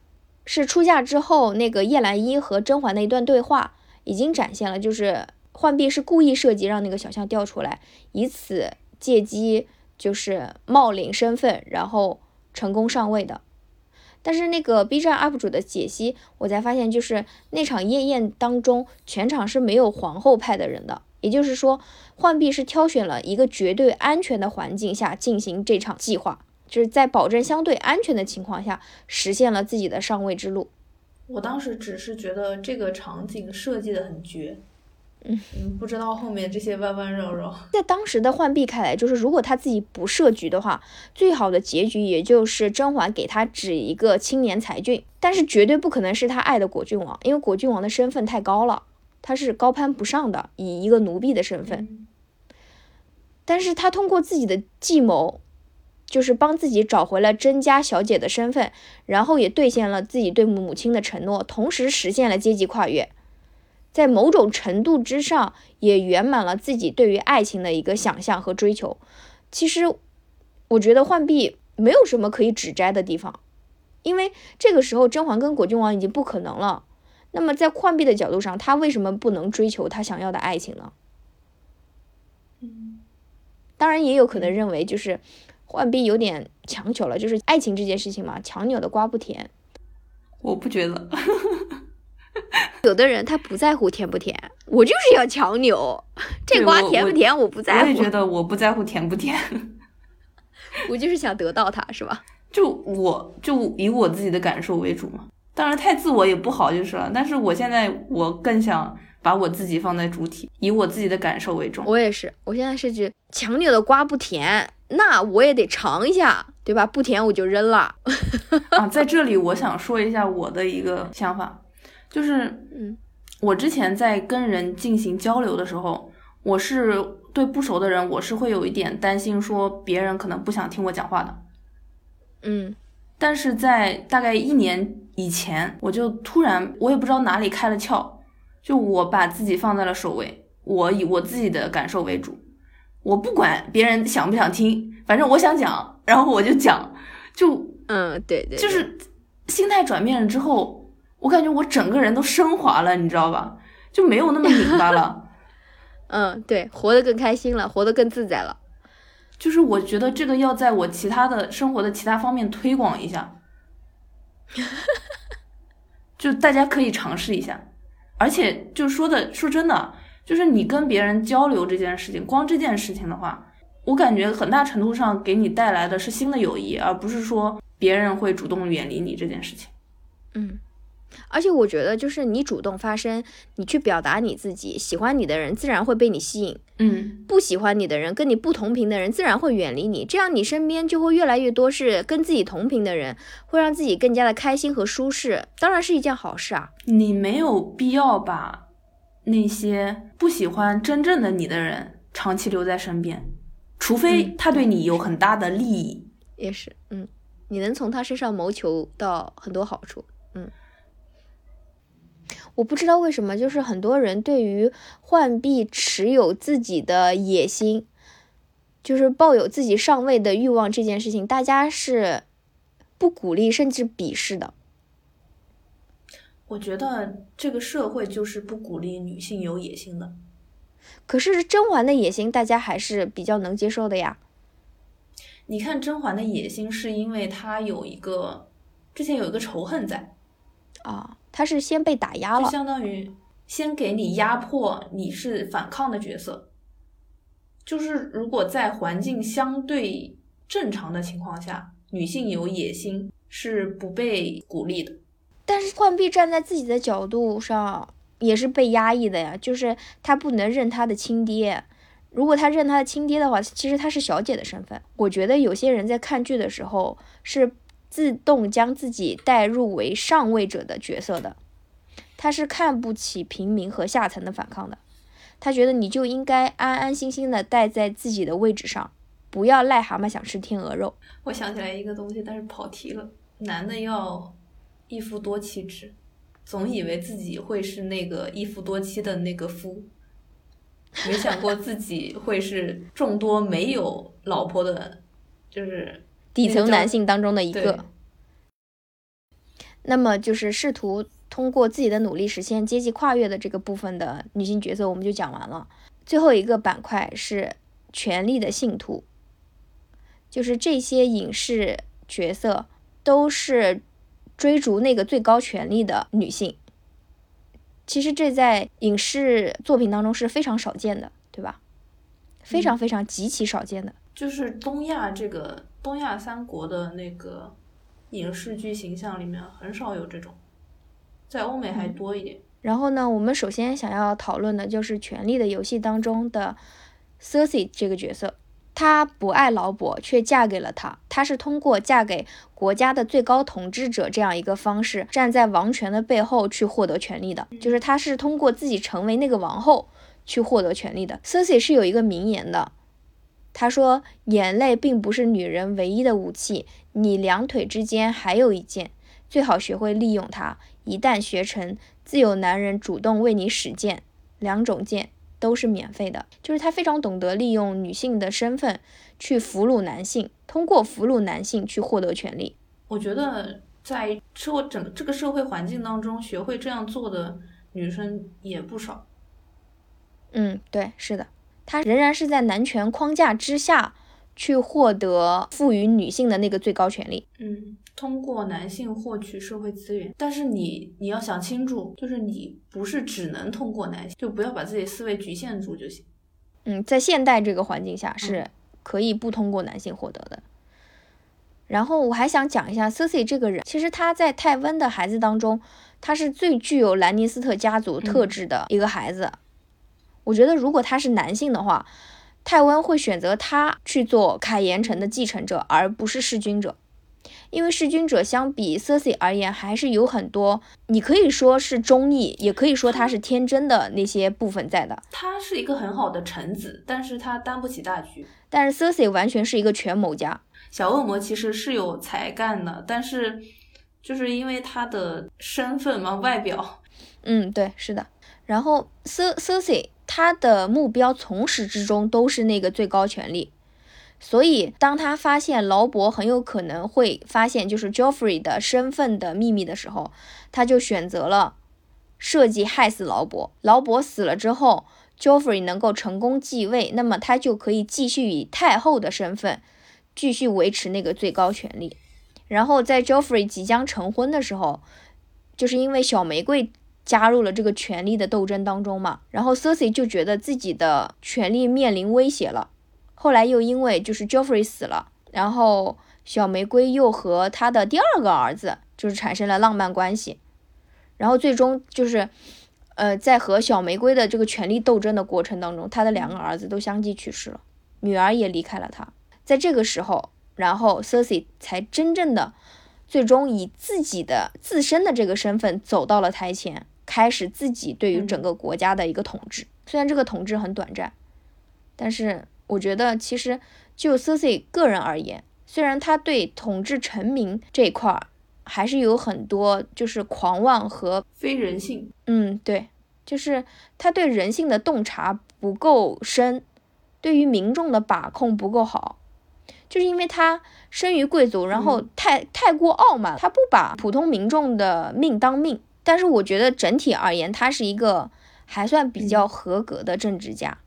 S1: 是出嫁之后那个叶澜依和甄嬛的一段对话已经展现了，就是浣碧是故意设计让那个小象掉出来，以此借机就是冒领身份，然后成功上位的。但是那个 B 站 UP 主的解析，我才发现，就是那场夜宴当中，全场是没有皇后派的人的。也就是说，浣碧是挑选了一个绝对安全的环境下进行这场计划，就是在保证相对安全的情况下，实现了自己的上位之路。
S2: 我当时只是觉得这个场景设计的很绝。嗯，不知道后面这些弯弯绕绕，
S1: 在当时的浣碧看来，就是如果他自己不设局的话，最好的结局也就是甄嬛给他指一个青年才俊，但是绝对不可能是他爱的果郡王，因为果郡王的身份太高了，他是高攀不上的，以一个奴婢的身份。但是他通过自己的计谋，就是帮自己找回了甄家小姐的身份，然后也兑现了自己对母亲的承诺，同时实现了阶级跨越。在某种程度之上，也圆满了自己对于爱情的一个想象和追求。其实，我觉得浣碧没有什么可以指摘的地方，因为这个时候甄嬛跟果郡王已经不可能了。那么，在浣碧的角度上，她为什么不能追求她想要的爱情呢？当然，也有可能认为就是浣碧有点强求了，就是爱情这件事情嘛，强扭的瓜不甜。
S2: 我不觉得。
S1: 有的人他不在乎甜不甜，我就是要强扭，这瓜甜不甜我不在乎。
S2: 我也觉得我不在乎甜不甜，
S1: 我就是想得到它，是吧？
S2: 就我就以我自己的感受为主嘛，当然太自我也不好就是了。但是我现在我更想把我自己放在主体，以我自己的感受为重。
S1: 我也是，我现在是指强扭的瓜不甜，那我也得尝一下，对吧？不甜我就扔了。
S2: 啊，在这里我想说一下我的一个想法。就是，嗯，我之前在跟人进行交流的时候，我是对不熟的人，我是会有一点担心，说别人可能不想听我讲话的，
S1: 嗯，
S2: 但是在大概一年以前，我就突然，我也不知道哪里开了窍，就我把自己放在了首位，我以我自己的感受为主，我不管别人想不想听，反正我想讲，然后我就讲，就，
S1: 嗯，对对，
S2: 就是心态转变了之后。我感觉我整个人都升华了，你知道吧？就没有那么拧巴了。
S1: 嗯，对，活得更开心了，活得更自在了。
S2: 就是我觉得这个要在我其他的生活的其他方面推广一下。就大家可以尝试一下。而且就说的说真的，就是你跟别人交流这件事情，光这件事情的话，我感觉很大程度上给你带来的是新的友谊，而不是说别人会主动远离你这件事情。
S1: 嗯。而且我觉得，就是你主动发声，你去表达你自己，喜欢你的人自然会被你吸引，
S2: 嗯，
S1: 不喜欢你的人，跟你不同频的人自然会远离你。这样你身边就会越来越多是跟自己同频的人，会让自己更加的开心和舒适，当然是一件好事啊。
S2: 你没有必要把那些不喜欢真正的你的人长期留在身边，除非他对你有很大的利益。
S1: 也是，嗯，你能从他身上谋求到很多好处，嗯。我不知道为什么，就是很多人对于浣碧持有自己的野心，就是抱有自己上位的欲望这件事情，大家是不鼓励甚至鄙视的。
S2: 我觉得这个社会就是不鼓励女性有野心的。
S1: 可是甄嬛的野心，大家还是比较能接受的呀。
S2: 你看甄嬛的野心，是因为她有一个之前有一个仇恨在
S1: 啊。他是先被打压了，
S2: 就相当于先给你压迫，你是反抗的角色。就是如果在环境相对正常的情况下，女性有野心是不被鼓励的。
S1: 但是浣碧站在自己的角度上也是被压抑的呀，就是她不能认她的亲爹。如果她认她的亲爹的话，其实她是小姐的身份。我觉得有些人在看剧的时候是。自动将自己代入为上位者的角色的，他是看不起平民和下层的反抗的，他觉得你就应该安安心心的待在自己的位置上，不要癞蛤蟆想吃天鹅肉。
S2: 我想起来一个东西，但是跑题了。男的要一夫多妻制，总以为自己会是那个一夫多妻的那个夫，没想过自己会是众多没有老婆的，就是。
S1: 底层男性当中的一个，那么就是试图通过自己的努力实现阶级跨越的这个部分的女性角色，我们就讲完了。最后一个板块是权力的信徒，就是这些影视角色都是追逐那个最高权力的女性。其实这在影视作品当中是非常少见的，对吧？非常非常极其少见的，
S2: 就是东亚这个。东亚三国的那个影视剧形象里面很少有这种，在欧美还多一点。
S1: 然后呢，我们首先想要讨论的就是《权力的游戏》当中的 Cersei 这个角色，她不爱劳勃，却嫁给了他。她是通过嫁给国家的最高统治者这样一个方式，站在王权的背后去获得权力的。就是她是通过自己成为那个王后去获得权力的。Cersei 是有一个名言的。他说：“眼泪并不是女人唯一的武器，你两腿之间还有一剑，最好学会利用它。一旦学成，自有男人主动为你使剑，两种剑都是免费的。”就是他非常懂得利用女性的身份去俘虏男性，通过俘虏男性去获得权利。
S2: 我觉得在社会整这个社会环境当中，学会这样做的女生也不少。
S1: 嗯，对，是的。他仍然是在男权框架之下去获得赋予女性的那个最高权利。
S2: 嗯，通过男性获取社会资源，但是你你要想清楚，就是你不是只能通过男性，就不要把自己思维局限住就行。
S1: 嗯，在现代这个环境下是可以不通过男性获得的。然后我还想讲一下 Cersei 这个人，其实他在泰温的孩子当中，他是最具有兰尼斯特家族特质的一个孩子。我觉得，如果他是男性的话，泰温会选择他去做凯岩城的继承者，而不是弑君者。因为弑君者相比 Cersei 而言，还是有很多你可以说是忠义，也可以说他是天真的那些部分在的。
S2: 他是一个很好的臣子，但是他担不起大局。
S1: 但是 Cersei 完全是一个权谋家。
S2: 小恶魔其实是有才干的，但是就是因为他的身份嘛，外表。
S1: 嗯，对，是的。然后 Cersei。他的目标从始至终都是那个最高权力，所以当他发现劳勃很有可能会发现就是 Joffrey 的身份的秘密的时候，他就选择了设计害死劳勃。劳勃死了之后，Joffrey 能够成功继位，那么他就可以继续以太后的身份继续维持那个最高权力。然后在 Joffrey 即将成婚的时候，就是因为小玫瑰加入了这个权力的斗争当中嘛，然后 Cersei 就觉得自己的权力面临威胁了。后来又因为就是 Joffrey 死了，然后小玫瑰又和他的第二个儿子就是产生了浪漫关系，然后最终就是，呃，在和小玫瑰的这个权力斗争的过程当中，他的两个儿子都相继去世了，女儿也离开了他。在这个时候，然后 Cersei 才真正的最终以自己的自身的这个身份走到了台前，开始自己对于整个国家的一个统治。虽然这个统治很短暂，但是。我觉得其实就 Cersei 个人而言，虽然他对统治臣民这一块儿还是有很多就是狂妄和
S2: 非人性。
S1: 嗯，对，就是他对人性的洞察不够深，对于民众的把控不够好，就是因为他生于贵族，然后太太过傲慢，他不把普通民众的命当命。但是我觉得整体而言，他是一个还算比较合格的政治家。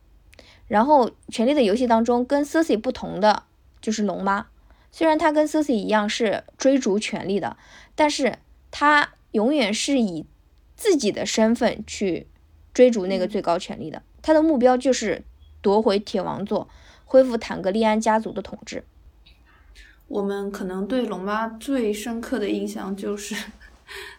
S1: 然后，《权力的游戏》当中跟 Cersei 不同的就是龙妈，虽然她跟 Cersei 一样是追逐权力的，但是她永远是以自己的身份去追逐那个最高权力的。她的目标就是夺回铁王座，恢复坦格利安家族的统治。
S2: 我们可能对龙妈最深刻的印象就是。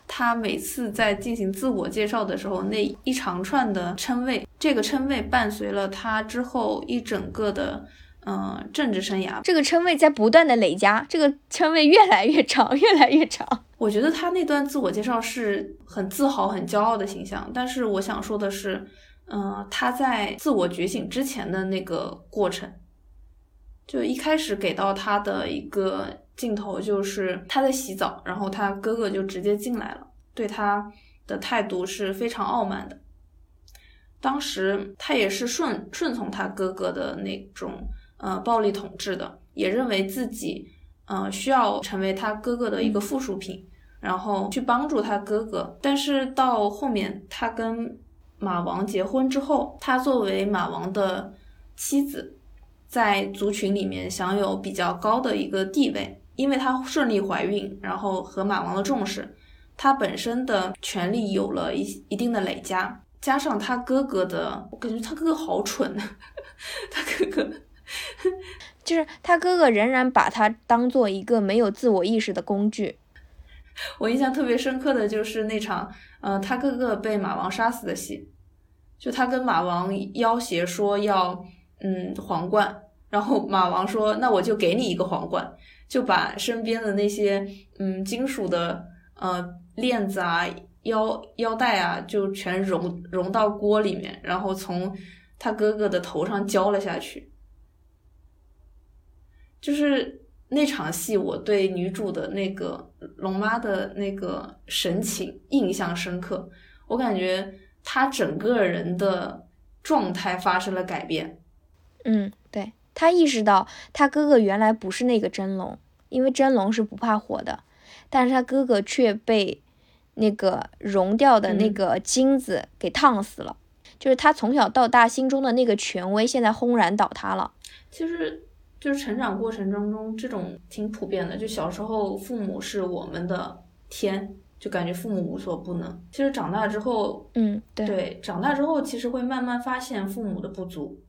S2: 他每次在进行自我介绍的时候，那一长串的称谓，这个称谓伴随了他之后一整个的，嗯，政治生涯。
S1: 这个称谓在不断的累加，这个称谓越来越长，越来越长。
S2: 我觉得他那段自我介绍是很自豪、很骄傲的形象。但是我想说的是，嗯，他在自我觉醒之前的那个过程，就一开始给到他的一个。镜头就是他在洗澡，然后他哥哥就直接进来了，对他的态度是非常傲慢的。当时他也是顺顺从他哥哥的那种呃暴力统治的，也认为自己呃需要成为他哥哥的一个附属品，然后去帮助他哥哥。但是到后面他跟马王结婚之后，他作为马王的妻子，在族群里面享有比较高的一个地位。因为她顺利怀孕，然后和马王的重视，她本身的权力有了一一定的累加，加上她哥哥的，我感觉她哥哥好蠢，她哥哥
S1: 就是他哥哥仍然把他当做一个没有自我意识的工具。
S2: 我印象特别深刻的就是那场，呃，他哥哥被马王杀死的戏，就他跟马王要挟说要，嗯，皇冠，然后马王说那我就给你一个皇冠。就把身边的那些嗯金属的呃链子啊腰腰带啊就全融融到锅里面，然后从他哥哥的头上浇了下去。就是那场戏，我对女主的那个龙妈的那个神情印象深刻。我感觉她整个人的状态发生了改变。
S1: 嗯，对，她意识到他哥哥原来不是那个真龙。因为真龙是不怕火的，但是他哥哥却被那个融掉的那个金子给烫死了。就是他从小到大心中的那个权威，现在轰然倒塌了。
S2: 其实，就是成长过程当中，这种挺普遍的。就小时候，父母是我们的天，就感觉父母无所不能。其实长大之后，
S1: 嗯，
S2: 对，长大之后，其实会慢慢发现父母的不足。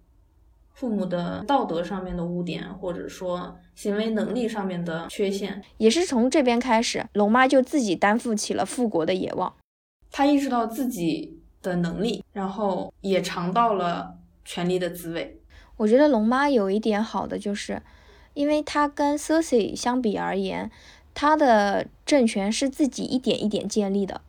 S2: 父母的道德上面的污点，或者说行为能力上面的缺陷，
S1: 也是从这边开始，龙妈就自己担负起了复国的野望。
S2: 她意识到自己的能力，然后也尝到了权力的滋味。
S1: 我觉得龙妈有一点好的，就是因为她跟 Cersei 相比而言，她的政权是自己一点一点建立的，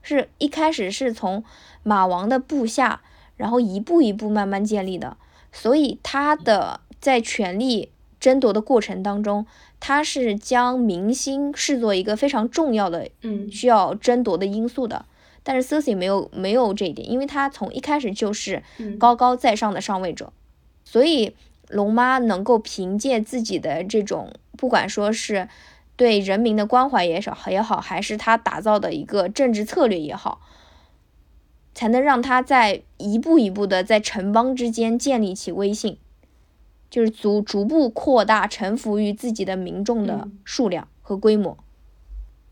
S1: 是一开始是从马王的部下，然后一步一步慢慢建立的。所以他的在权力争夺的过程当中，他是将明星视作一个非常重要的，
S2: 嗯，
S1: 需要争夺的因素的。但是 Cersei 没有没有这一点，因为他从一开始就是高高在上的上位者，所以龙妈能够凭借自己的这种，不管说是对人民的关怀也少也好，还是他打造的一个政治策略也好。才能让他在一步一步的在城邦之间建立起威信，就是逐逐步扩大臣服于自己的民众的数量。和规模。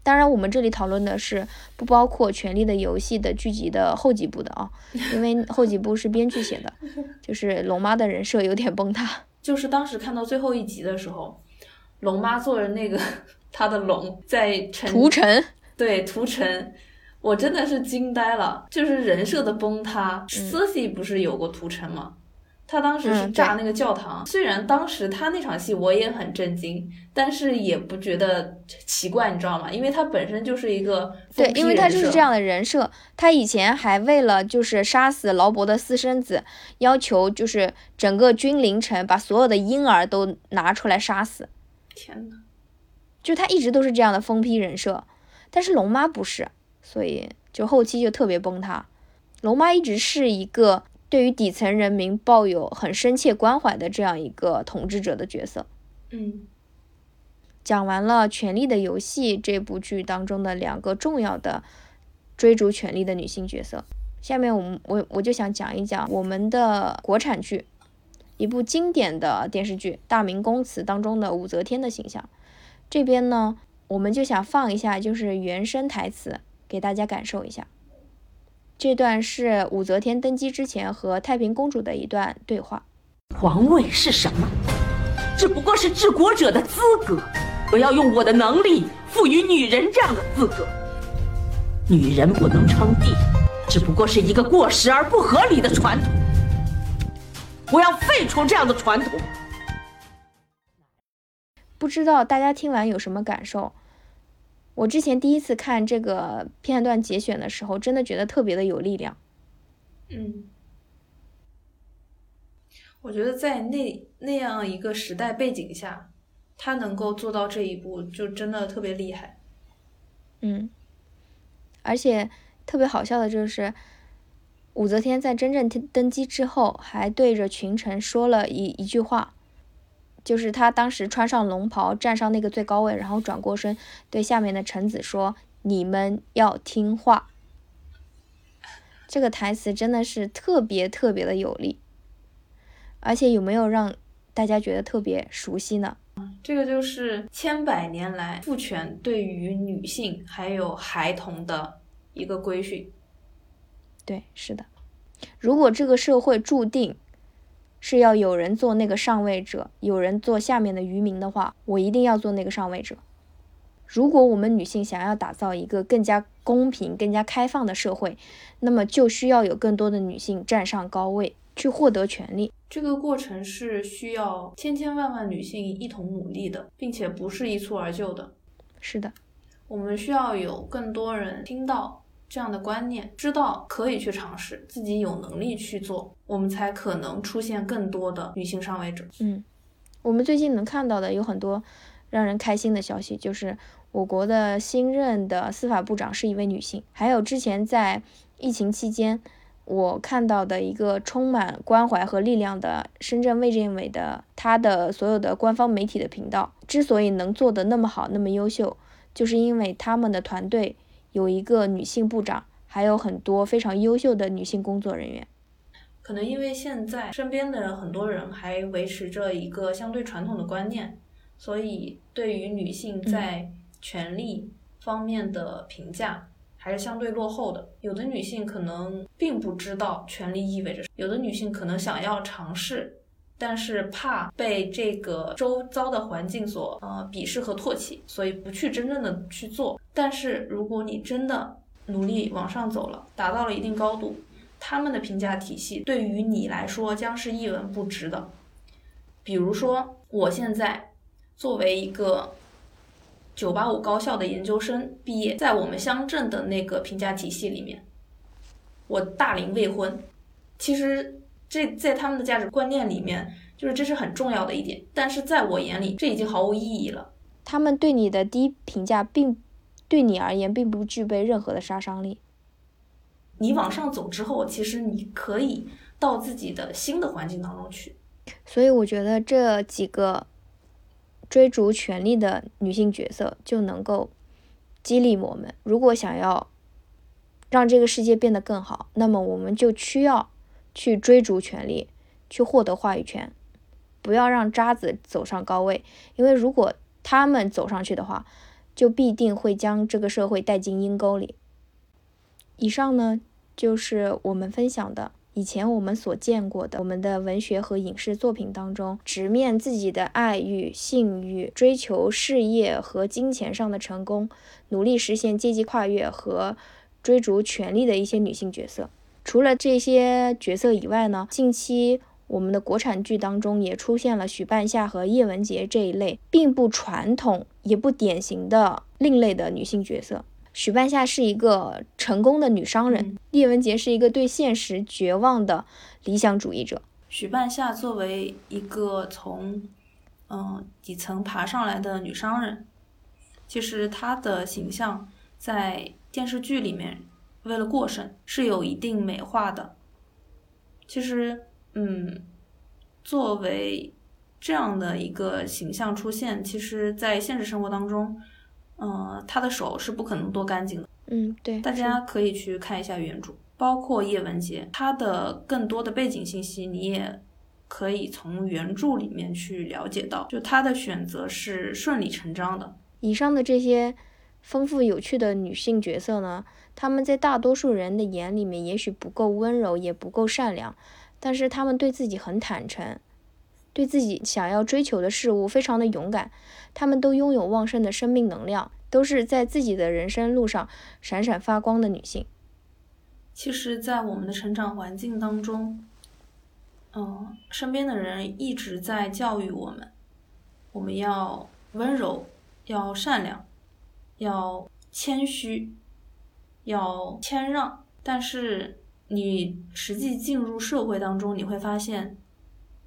S1: 当然，我们这里讨论的是不包括《权力的游戏》的剧集的后几部的啊，因为 后几部是编剧写的，就是龙妈的人设有点崩塌。
S2: 就是当时看到最后一集的时候，龙妈坐着那个 她的龙在
S1: 屠城，
S2: 对屠城，我真的是惊呆了。就是人设的崩塌，Cersei 不是有过屠城吗？他当时是炸那个教堂，虽然当时他那场戏我也很震惊，但是也不觉得奇怪，你知道吗？因为他本身就是一个
S1: 对，因为他就是这样的人设。他以前还为了就是杀死劳勃的私生子，要求就是整个君临城把所有的婴儿都拿出来杀死。
S2: 天呐，
S1: 就他一直都是这样的疯批人设，但是龙妈不是，所以就后期就特别崩塌。龙妈一直是一个。对于底层人民抱有很深切关怀的这样一个统治者的角色，
S2: 嗯，
S1: 讲完了《权力的游戏》这部剧当中的两个重要的追逐权力的女性角色，下面我们我我就想讲一讲我们的国产剧，一部经典的电视剧《大明宫词》当中的武则天的形象。这边呢，我们就想放一下就是原声台词给大家感受一下。这段是武则天登基之前和太平公主的一段对话。
S3: 皇位是什么？只不过是治国者的资格。我要用我的能力赋予女人这样的资格。女人不能称帝，只不过是一个过时而不合理的传统。我要废除这样的传统。
S1: 不知道大家听完有什么感受？我之前第一次看这个片段节选的时候，真的觉得特别的有力量。
S2: 嗯，我觉得在那那样一个时代背景下，他能够做到这一步，就真的特别厉害。
S1: 嗯，而且特别好笑的就是，武则天在真正登基之后，还对着群臣说了一一句话。就是他当时穿上龙袍，站上那个最高位，然后转过身对下面的臣子说：“你们要听话。”这个台词真的是特别特别的有力，而且有没有让大家觉得特别熟悉呢？
S2: 这个就是千百年来父权对于女性还有孩童的一个规训。
S1: 对，是的。如果这个社会注定。是要有人做那个上位者，有人做下面的渔民的话，我一定要做那个上位者。如果我们女性想要打造一个更加公平、更加开放的社会，那么就需要有更多的女性站上高位，去获得权利。
S2: 这个过程是需要千千万万女性一同努力的，并且不是一蹴而就的。
S1: 是的，
S2: 我们需要有更多人听到。这样的观念，知道可以去尝试，自己有能力去做，我们才可能出现更多的女性上位者。
S1: 嗯，我们最近能看到的有很多让人开心的消息，就是我国的新任的司法部长是一位女性，还有之前在疫情期间我看到的一个充满关怀和力量的深圳卫健委的他的所有的官方媒体的频道，之所以能做得那么好、那么优秀，就是因为他们的团队。有一个女性部长，还有很多非常优秀的女性工作人员。
S2: 可能因为现在身边的很多人还维持着一个相对传统的观念，所以对于女性在权力方面的评价还是相对落后的。有的女性可能并不知道权力意味着，有的女性可能想要尝试。但是怕被这个周遭的环境所呃鄙视和唾弃，所以不去真正的去做。但是如果你真的努力往上走了，达到了一定高度，他们的评价体系对于你来说将是一文不值的。比如说，我现在作为一个九八五高校的研究生毕业，在我们乡镇的那个评价体系里面，我大龄未婚，其实。这在他们的价值观念里面，就是这是很重要的一点。但是在我眼里，这已经毫无意义了。
S1: 他们对你的低评价，并对你而言并不具备任何的杀伤力。
S2: 你往上走之后，其实你可以到自己的新的环境当中去。
S1: 所以我觉得这几个追逐权力的女性角色就能够激励我们。如果想要让这个世界变得更好，那么我们就需要。去追逐权力，去获得话语权，不要让渣子走上高位。因为如果他们走上去的话，就必定会将这个社会带进阴沟里。以上呢，就是我们分享的以前我们所见过的我们的文学和影视作品当中，直面自己的爱欲、性欲，追求事业和金钱上的成功，努力实现阶级跨越和追逐权力的一些女性角色。除了这些角色以外呢，近期我们的国产剧当中也出现了许半夏和叶文洁这一类并不传统也不典型的另类的女性角色。许半夏是一个成功的女商人，叶文洁是一个对现实绝望的理想主义者。
S2: 许半夏作为一个从嗯底层爬上来的女商人，其实她的形象在电视剧里面。为了过审是有一定美化的。其实，嗯，作为这样的一个形象出现，其实，在现实生活当中，嗯，他的手是不可能多干净的。
S1: 嗯，对。
S2: 大家可以去看一下原著，包括叶文洁，他的更多的背景信息，你也可以从原著里面去了解到，就他的选择是顺理成章的。
S1: 以上的这些丰富有趣的女性角色呢？她们在大多数人的眼里面，也许不够温柔，也不够善良，但是她们对自己很坦诚，对自己想要追求的事物非常的勇敢。他们都拥有旺盛的生命能量，都是在自己的人生路上闪闪发光的女性。
S2: 其实，在我们的成长环境当中，嗯，身边的人一直在教育我们，我们要温柔，要善良，要谦虚。要谦让，但是你实际进入社会当中，你会发现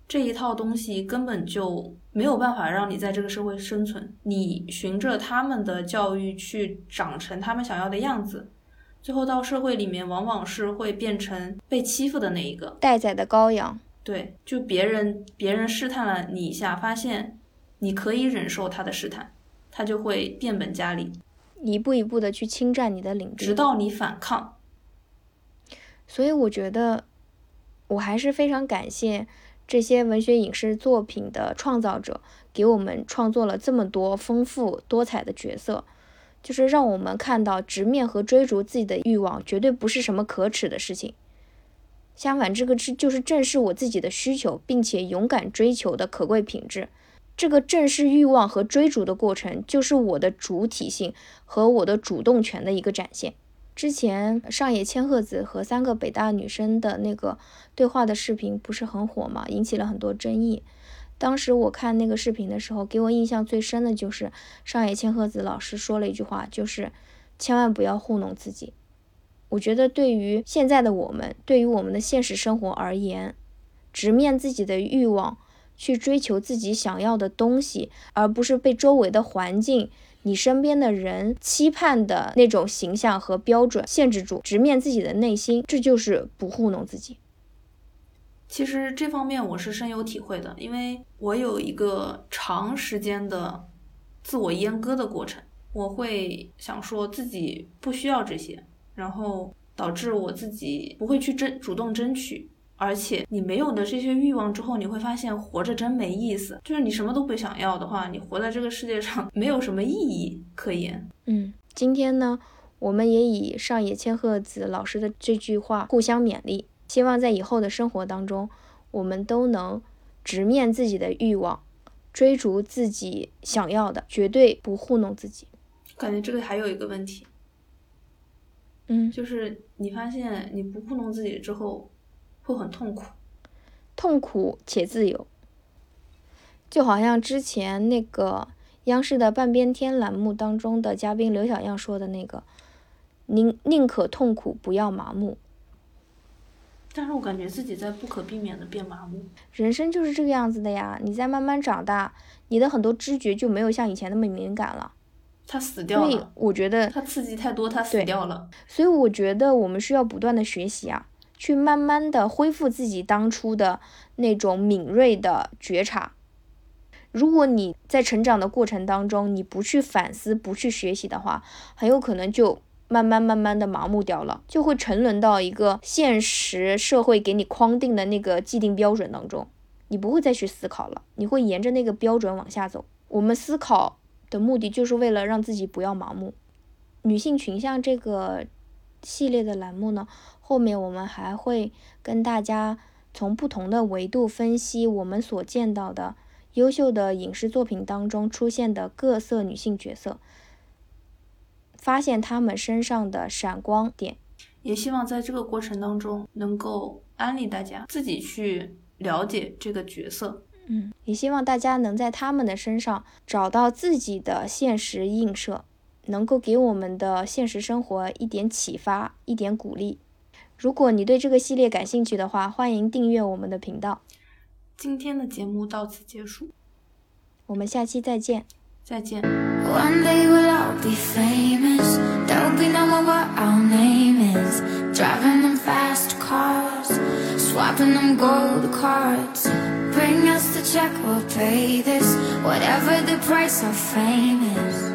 S2: 这一套东西根本就没有办法让你在这个社会生存。你循着他们的教育去长成他们想要的样子，最后到社会里面，往往是会变成被欺负的那一个
S1: 待宰的羔羊。
S2: 对，就别人别人试探了你一下，发现你可以忍受他的试探，他就会变本加厉。
S1: 一步一步的去侵占你的领地，
S2: 直到你反抗。
S1: 所以我觉得，我还是非常感谢这些文学影视作品的创造者，给我们创作了这么多丰富多彩的角色，就是让我们看到直面和追逐自己的欲望，绝对不是什么可耻的事情。相反，这个是就是正视我自己的需求，并且勇敢追求的可贵品质。这个正视欲望和追逐的过程，就是我的主体性和我的主动权的一个展现。之前上野千鹤子和三个北大女生的那个对话的视频不是很火嘛，引起了很多争议。当时我看那个视频的时候，给我印象最深的就是上野千鹤子老师说了一句话，就是千万不要糊弄自己。我觉得对于现在的我们，对于我们的现实生活而言，直面自己的欲望。去追求自己想要的东西，而不是被周围的环境、你身边的人期盼的那种形象和标准限制住，直面自己的内心，这就是不糊弄自己。
S2: 其实这方面我是深有体会的，因为我有一个长时间的自我阉割的过程，我会想说自己不需要这些，然后导致我自己不会去争主动争取。而且你没有的这些欲望之后，你会发现活着真没意思。就是你什么都不想要的话，你活在这个世界上没有什么意义可言。
S1: 嗯，今天呢，我们也以上野千鹤子老师的这句话互相勉励，希望在以后的生活当中，我们都能直面自己的欲望，追逐自己想要的，绝对不糊弄自己。
S2: 感觉这个还有一个问题，
S1: 嗯，
S2: 就是你发现你不糊弄自己之后。会很痛苦，
S1: 痛苦且自由，就好像之前那个央视的半边天栏目当中的嘉宾刘小样说的那个：“宁宁可痛苦，不要麻木。”
S2: 但是我感觉自己在不可避免的变麻木。
S1: 人生就是这个样子的呀，你在慢慢长大，你的很多知觉就没有像以前那么敏感了。
S2: 他死掉了。
S1: 所以我觉得
S2: 他刺激太多，他死掉了。
S1: 所以我觉得我们需要不断的学习啊。去慢慢的恢复自己当初的那种敏锐的觉察。如果你在成长的过程当中，你不去反思、不去学习的话，很有可能就慢慢慢慢的麻木掉了，就会沉沦到一个现实社会给你框定的那个既定标准当中，你不会再去思考了，你会沿着那个标准往下走。我们思考的目的就是为了让自己不要盲目。女性群像这个系列的栏目呢，后面我们还会跟大家从不同的维度分析我们所见到的优秀的影视作品当中出现的各色女性角色，发现她们身上的闪光点。
S2: 也希望在这个过程当中能够安利大家自己去了解这个角色。
S1: 嗯，也希望大家能在他们的身上找到自己的现实映射，能够给我们的现实生活一点启发，一点鼓励。如果你对这个系列感兴趣的话，欢迎订阅我们的频道。
S2: 今天的节目到此结束，
S1: 我们下期再见。
S2: 再见。
S4: One day we'll all be famous. There'll be no more what our name is. Driving them fast cars, swapping them gold cards. Bring us the check, we'll pay this. Whatever the price of fame is.